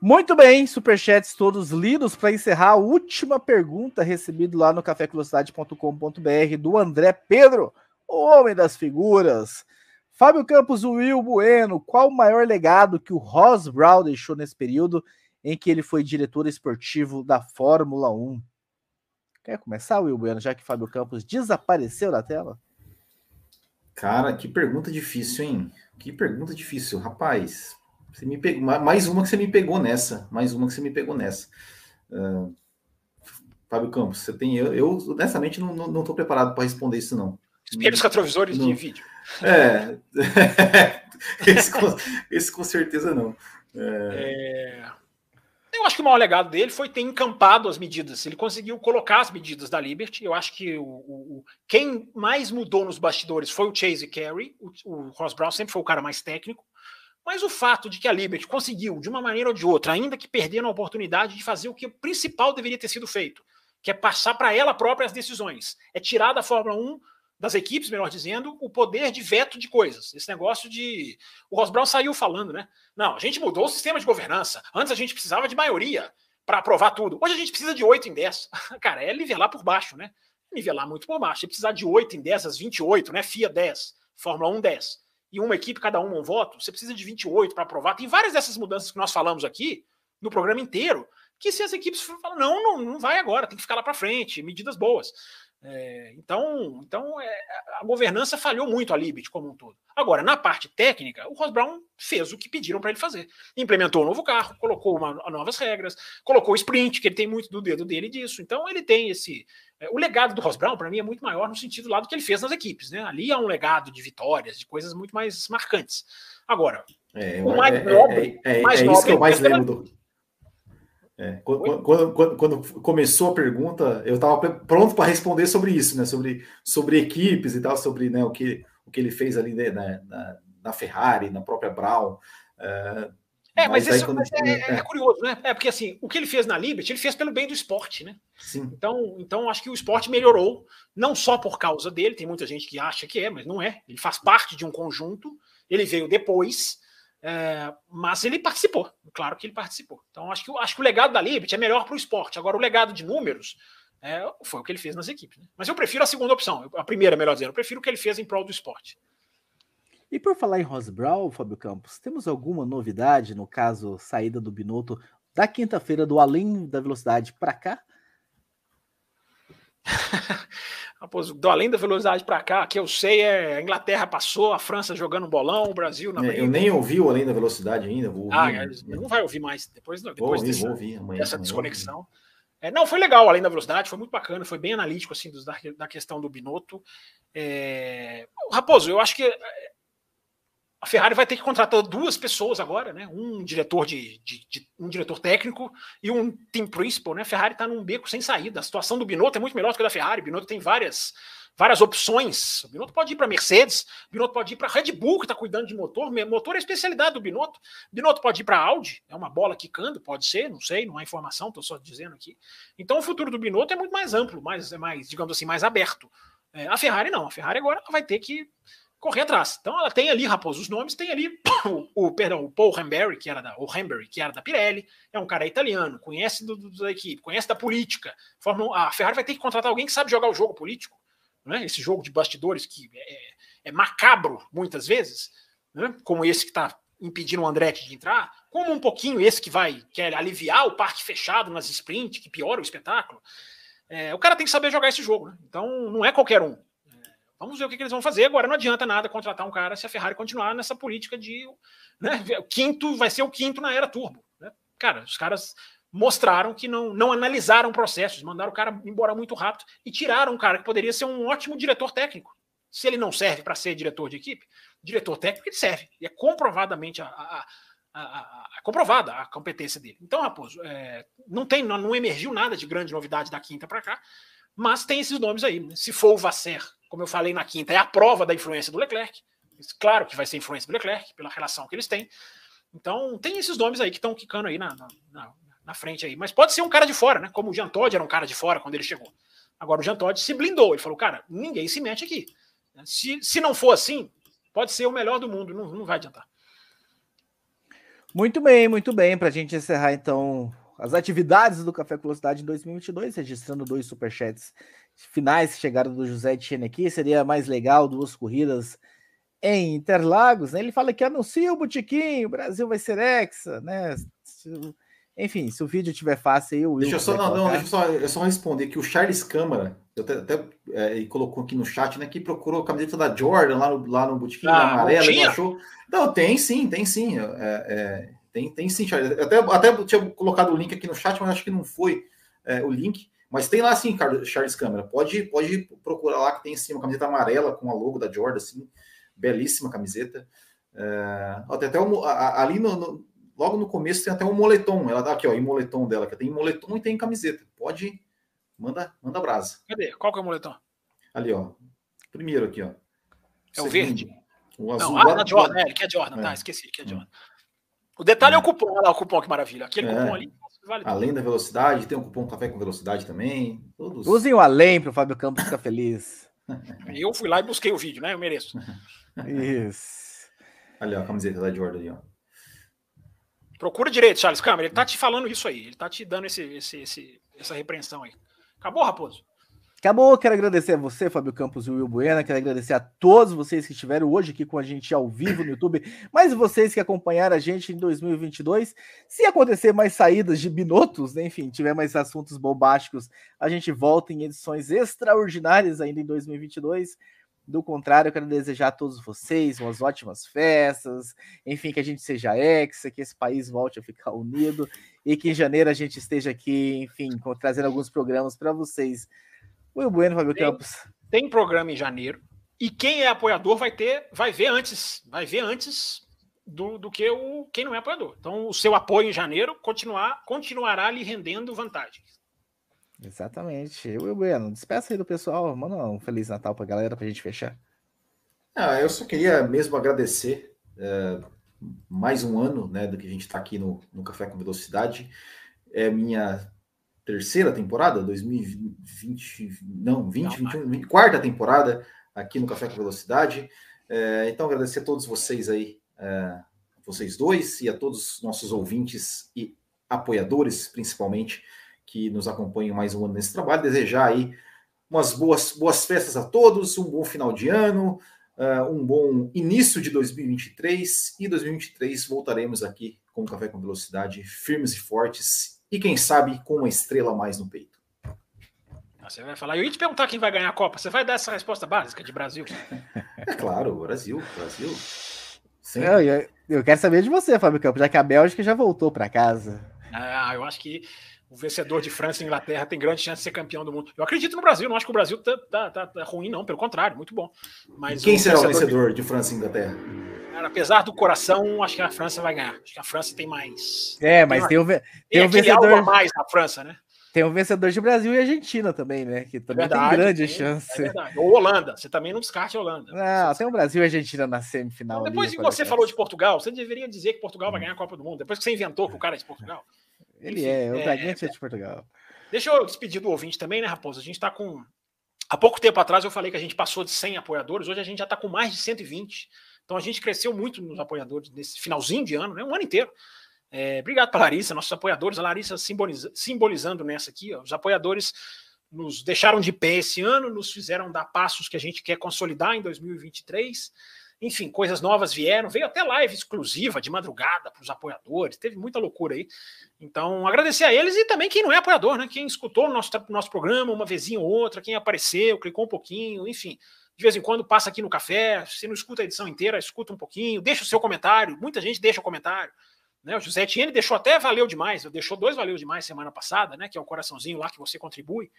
A: Muito bem, superchats todos lidos para encerrar a última pergunta recebida lá no cafévelocidade.com.br do André Pedro, o homem das figuras. Fábio Campos, Will Bueno, qual o maior legado que o Ross Brown deixou nesse período em que ele foi diretor esportivo da Fórmula 1. Quer começar, Will Bueno, já que Fábio Campos desapareceu da tela?
B: Cara, que pergunta difícil, hein? Que pergunta difícil, rapaz. Você me pegou, mais uma que você me pegou nessa, mais uma que você me pegou nessa. Uh, Fábio Campos, você tem eu, eu honestamente não, não, não tô preparado para responder isso não.
C: Espelhos retrovisores de vídeo.
B: É, esse, com, esse com certeza não.
C: É... É... Eu acho que o maior legado dele foi ter encampado as medidas. Ele conseguiu colocar as medidas da Liberty. Eu acho que o, o quem mais mudou nos bastidores foi o Chase Carey. O, o Ross Brown sempre foi o cara mais técnico. Mas o fato de que a Liberty conseguiu, de uma maneira ou de outra, ainda que perdendo a oportunidade de fazer o que o principal deveria ter sido feito, que é passar para ela própria as decisões, é tirar da Fórmula 1 das equipes, melhor dizendo, o poder de veto de coisas. Esse negócio de. O Ross Brown saiu falando, né? Não, a gente mudou o sistema de governança. Antes a gente precisava de maioria para aprovar tudo. Hoje a gente precisa de 8 em 10. Cara, é nivelar por baixo, né? Nivelar muito por baixo. É precisar de 8 em 10, as 28, né? FIA 10, Fórmula 1 10. E uma equipe, cada um um voto. Você precisa de 28 para aprovar. Tem várias dessas mudanças que nós falamos aqui no programa inteiro. Que se as equipes falam, não, não, não vai agora, tem que ficar lá para frente, medidas boas. É, então, então é, a governança falhou muito a Libet como um todo. Agora, na parte técnica, o Ross Brown fez o que pediram para ele fazer. Implementou um novo carro, colocou uma, novas regras, colocou o sprint, que ele tem muito do dedo dele disso. Então, ele tem esse. É, o legado do Ross Brown, para mim, é muito maior no sentido lá do que ele fez nas equipes. Né? Ali há um legado de vitórias, de coisas muito mais marcantes. Agora,
B: é, o mais é, nobre. É, mais é, nobre, isso que eu mais lembro é, quando, quando, quando, começou a pergunta, eu estava pronto para responder sobre isso, né? Sobre, sobre equipes e tal, sobre né, o, que, o que ele fez ali né, na, na Ferrari, na própria Brown.
C: É, é mas, mas isso quando... é, é, é, curioso, né? É porque assim, o que ele fez na Liberty, ele fez pelo bem do esporte, né? Sim. Então, então acho que o esporte melhorou, não só por causa dele, tem muita gente que acha que é, mas não é. Ele faz parte de um conjunto, ele veio depois, é, mas ele participou, claro que ele participou. Então acho que, acho que o legado da Liberty é melhor para o esporte. Agora, o legado de números é, foi o que ele fez nas equipes. Né? Mas eu prefiro a segunda opção, a primeira, melhor dizendo, eu prefiro o que ele fez em prol do esporte.
A: E por falar em Ross Brown, Fábio Campos, temos alguma novidade no caso saída do Binotto da quinta-feira do Além da Velocidade para cá?
C: do além da velocidade para cá, que eu sei é a Inglaterra passou, a França jogando bolão, o Brasil
B: na é, Eu nem ouvi o além da velocidade ainda. Vou
C: ouvir, ah, não vai ouvir mais depois, depois vou ouvir, vou ouvir, amanhã, dessa amanhã desconexão. É, não, foi legal além da velocidade, foi muito bacana, foi bem analítico assim da, da questão do Binotto. É... Raposo, eu acho que a Ferrari vai ter que contratar duas pessoas agora, né? Um diretor de, de, de um diretor técnico e um team principal, né? A Ferrari está num beco sem saída. A situação do Binotto é muito melhor do que a da Ferrari. O Binotto tem várias várias opções. O Binotto pode ir para Mercedes, o Binotto pode ir para Red Bull, que está cuidando de motor. Motor é a especialidade do Binotto. O Binotto pode ir para Audi, é uma bola quicando, pode ser, não sei, não há informação, estou só dizendo aqui. Então o futuro do Binotto é muito mais amplo, mais, é mais digamos assim, mais aberto. É, a Ferrari não, a Ferrari agora vai ter que correr atrás. Então ela tem ali, Raposo, os nomes, tem ali o, o perdão, o Paul Hamberry, que era da, o Hamberry, que era da Pirelli, é um cara italiano, conhece do, do, da equipe, conhece da política. Fórmula, a Ferrari vai ter que contratar alguém que sabe jogar o jogo político, né? esse jogo de bastidores que é, é macabro muitas vezes, né? como esse que está impedindo o Andretti de entrar, como um pouquinho esse que vai quer aliviar o parque fechado nas sprint, que piora o espetáculo. É, o cara tem que saber jogar esse jogo, né? então não é qualquer um. Vamos ver o que, que, eles vão fazer. Agora não adianta nada contratar um cara se a Ferrari continuar nessa política de. Né, o quinto vai ser o quinto na era turbo. Né? Cara, os caras mostraram que não, não analisaram processos, mandaram o cara embora muito rápido e tiraram um cara que poderia ser um ótimo diretor técnico. Se ele não serve para ser diretor de equipe, diretor técnico ele serve. E é comprovadamente a, a, comprovada a competência dele. Então, Raposo, é, não tem, não, não emergiu nada de grande novidade da quinta para cá, mas tem esses nomes aí. Né? Se for o Vasser como eu falei na quinta, é a prova da influência do Leclerc. Claro que vai ser influência do Leclerc, pela relação que eles têm. Então, tem esses nomes aí que estão quicando aí na, na, na, frente aí. Mas pode ser um cara de fora, né? Como o Jean Todt era um cara de fora quando ele chegou. Agora o Jean Todt se blindou. Ele falou, cara, ninguém se mete aqui. Se, se não for assim, pode ser o melhor do mundo. Não, não vai adiantar.
A: Muito bem, muito bem. Para a gente encerrar, então, as atividades do Café Velocidade em 2022, registrando dois superchats finais que chegaram do José Tiene aqui, seria mais legal duas corridas em Interlagos, né? Ele fala que anuncia o botiquim, o Brasil vai ser hexa, né? Enfim, se o vídeo tiver fácil aí, o
B: Deixa eu só, não, não, deixa eu só, eu só responder que o Charles Câmara, eu até, até é, colocou aqui no chat, né? Que procurou a camiseta da Jordan lá no, lá no botiquim ah, amarela, ele achou. Não, tem sim, tem sim. É, é, tem, tem sim, Charles. Eu até, até tinha colocado o link aqui no chat, mas acho que não foi é, o link. Mas tem lá assim, Charles Câmara. Pode, pode procurar lá que tem sim uma camiseta amarela com a logo da Jordan, assim, belíssima camiseta. É, até até um, ali no, no, logo no começo tem até um moletom. Ela dá aqui, ó, em moletom dela, que tem moletom e tem camiseta. Pode, manda, manda brasa.
C: Cadê? Qual que é o moletom?
B: Ali, ó. Primeiro aqui, ó.
C: É Segundo. o verde?
B: O azul.
C: Não, ah, na Jordan, é, que é Jordan, tá, é. tá, esqueci, que é Jordan. O detalhe é, é o cupom, olha lá o cupom, que maravilha. Aquele é. cupom ali
B: vale Além tudo. da velocidade, tem um cupom café com velocidade também.
A: Todos. Usem o além para o Fábio Campos ficar feliz.
C: Eu fui lá e busquei o vídeo, né? Eu mereço.
A: Isso.
B: Ó, a camiseta da Jordan ali, ó.
C: Procura direito, Charles Câmara. Ele tá te falando isso aí. Ele tá te dando esse, esse, esse, essa repreensão aí. Acabou, Raposo?
A: Acabou, quero agradecer a você, Fábio Campos e Will Buena, quero agradecer a todos vocês que estiveram hoje aqui com a gente ao vivo no YouTube, mas vocês que acompanharam a gente em 2022. Se acontecer mais saídas de binotos, né, enfim, tiver mais assuntos bombásticos, a gente volta em edições extraordinárias ainda em 2022. Do contrário, eu quero desejar a todos vocês umas ótimas festas, enfim, que a gente seja ex, que esse país volte a ficar unido e que em janeiro a gente esteja aqui, enfim, trazendo alguns programas para vocês Will Bueno, Fábio
C: tem,
A: Campos.
C: Tem programa em janeiro. E quem é apoiador vai ter, vai ver antes, vai ver antes do, do que o quem não é apoiador. Então, o seu apoio em janeiro continuar, continuará lhe rendendo vantagens.
A: Exatamente. Will Bueno, despeça aí do pessoal. Manda um Feliz Natal pra galera pra gente fechar.
B: Ah, eu só queria mesmo agradecer é, mais um ano né, do que a gente está aqui no, no Café com Velocidade. É minha terceira temporada, 2020, não, 20, não, 21, 20, quarta temporada aqui no Café com Velocidade. É, então, agradecer a todos vocês aí, é, vocês dois, e a todos os nossos ouvintes e apoiadores, principalmente, que nos acompanham mais um ano nesse trabalho. Desejar aí umas boas, boas festas a todos, um bom final de ano, uh, um bom início de 2023, e 2023 voltaremos aqui com o Café com Velocidade, firmes e fortes e quem sabe com uma estrela mais no peito.
C: Você vai falar, eu ia te perguntar quem vai ganhar a Copa. Você vai dar essa resposta básica de Brasil?
B: É claro, Brasil, Brasil.
A: Eu, eu, eu, quero saber de você, Fábio Campos, já que a Bélgica já voltou para casa.
C: Ah, eu acho que o vencedor de França e Inglaterra tem grande chance de ser campeão do mundo. Eu acredito no Brasil, não acho que o Brasil tá, tá, tá, tá ruim, não, pelo contrário, muito bom.
B: Mas quem o será o vencedor de... de França e Inglaterra?
C: Cara, apesar do coração, acho que a França vai ganhar. Acho que a França tem mais.
A: É, mas tem, o, tem, tem um vencedor
C: a mais na França, né?
A: Tem o um vencedor de Brasil e Argentina também, né? Que também verdade, tem grande tem, chance. É
C: Ou Holanda, você também não descarte a Holanda.
A: Não, tem o Brasil e Argentina na semifinal.
C: depois que você falou de Portugal, você deveria dizer que Portugal vai ganhar a Copa do Mundo. Depois que você inventou que o cara é de Portugal.
A: Ele Enfim, é, o é, Braguinha é de Portugal.
C: Deixa eu despedir do ouvinte também, né, Raposo? A gente está com. Há pouco tempo atrás eu falei que a gente passou de 100 apoiadores, hoje a gente já está com mais de 120. Então a gente cresceu muito nos apoiadores nesse finalzinho de ano, né? um ano inteiro. É, obrigado para Larissa, nossos apoiadores. A Larissa simboliza, simbolizando nessa aqui, ó, os apoiadores nos deixaram de pé esse ano, nos fizeram dar passos que a gente quer consolidar em 2023. Enfim, coisas novas vieram. Veio até live exclusiva de madrugada para os apoiadores. Teve muita loucura aí. Então, agradecer a eles e também quem não é apoiador, né? Quem escutou o nosso, nosso programa uma vezinha ou outra, quem apareceu, clicou um pouquinho, enfim de vez em quando passa aqui no café, se não escuta a edição inteira, escuta um pouquinho, deixa o seu comentário, muita gente deixa o comentário. Né? O José Etienne deixou até valeu demais, deixou dois valeu demais semana passada, né? Que é o coraçãozinho lá que você contribui.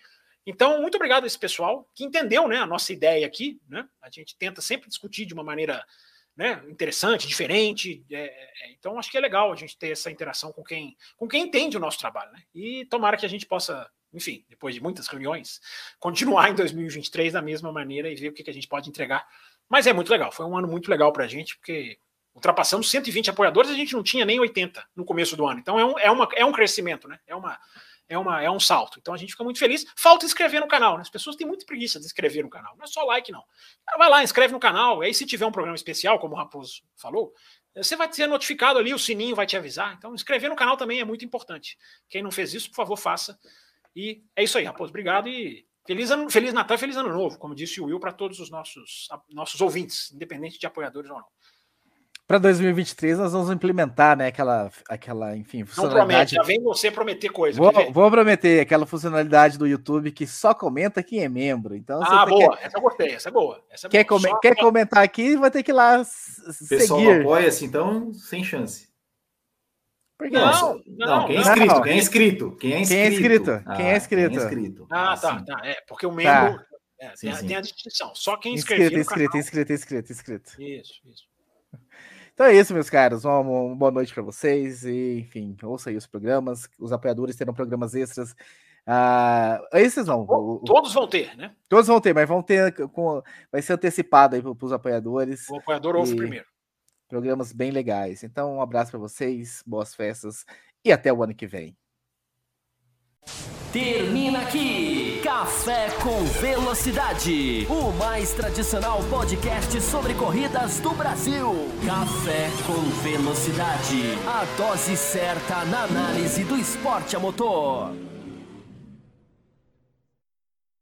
C: Então, muito obrigado a esse pessoal que entendeu né, a nossa ideia aqui. Né? A gente tenta sempre discutir de uma maneira né, interessante, diferente. É, é, então, acho que é legal a gente ter essa interação com quem, com quem entende o nosso trabalho. Né? E tomara que a gente possa enfim, depois de muitas reuniões, continuar em 2023 da mesma maneira e ver o que, que a gente pode entregar. Mas é muito legal, foi um ano muito legal para a gente, porque ultrapassamos 120 apoiadores, a gente não tinha nem 80 no começo do ano. Então é um, é uma, é um crescimento, né? É, uma, é, uma, é um salto. Então a gente fica muito feliz. Falta inscrever no canal, né? As pessoas têm muita preguiça de inscrever no canal. Não é só like, não. Vai lá, inscreve no canal. Aí, se tiver um programa especial, como o Raposo falou, você vai ser notificado ali, o sininho vai te avisar. Então, inscrever no canal também é muito importante. Quem não fez isso, por favor, faça. E é isso aí, Raposo. Obrigado e feliz, ano, feliz Natal e feliz Ano Novo, como disse o Will, para todos os nossos, nossos ouvintes, independente de apoiadores ou não.
A: Para 2023 nós vamos implementar, né, aquela, aquela, enfim,
C: funcionalidade. Não promete, já vem você prometer coisa.
A: Vou, vou, prometer aquela funcionalidade do YouTube que só comenta quem é membro. Então,
C: ah, boa, quer, essa eu gostei, essa é boa. Essa é
A: quer,
C: boa.
A: Come, quer comentar aqui, vai ter que ir lá
B: seguir. Pessoal apoia-se, então, sem chance. Por quê? Não, não, não, quem é inscrito, quem é inscrito, quem é inscrito.
A: Quem é inscrito, quem é inscrito. Quem é inscrito.
C: Ah, tá, tá, é, porque o membro tá. é, sim, tem, sim. tem, a distinção, só quem inscreveu
A: inscrito, inscrito, inscrito, inscrito, inscrito.
C: Isso, isso.
A: Então é isso, meus caros. Uma, uma boa noite para vocês. E, enfim, ouça aí os programas. Os apoiadores terão programas extras. Uh, esses vão.
C: Todos vão ter, né?
A: Todos vão ter, mas vão ter. Com, vai ser antecipado aí para os apoiadores.
C: O apoiador ouve primeiro.
A: Programas bem legais. Então, um abraço para vocês, boas festas e até o ano que vem.
D: Termina aqui Café com Velocidade, o mais tradicional podcast sobre corridas do Brasil. Café com Velocidade, a dose certa na análise do esporte a motor.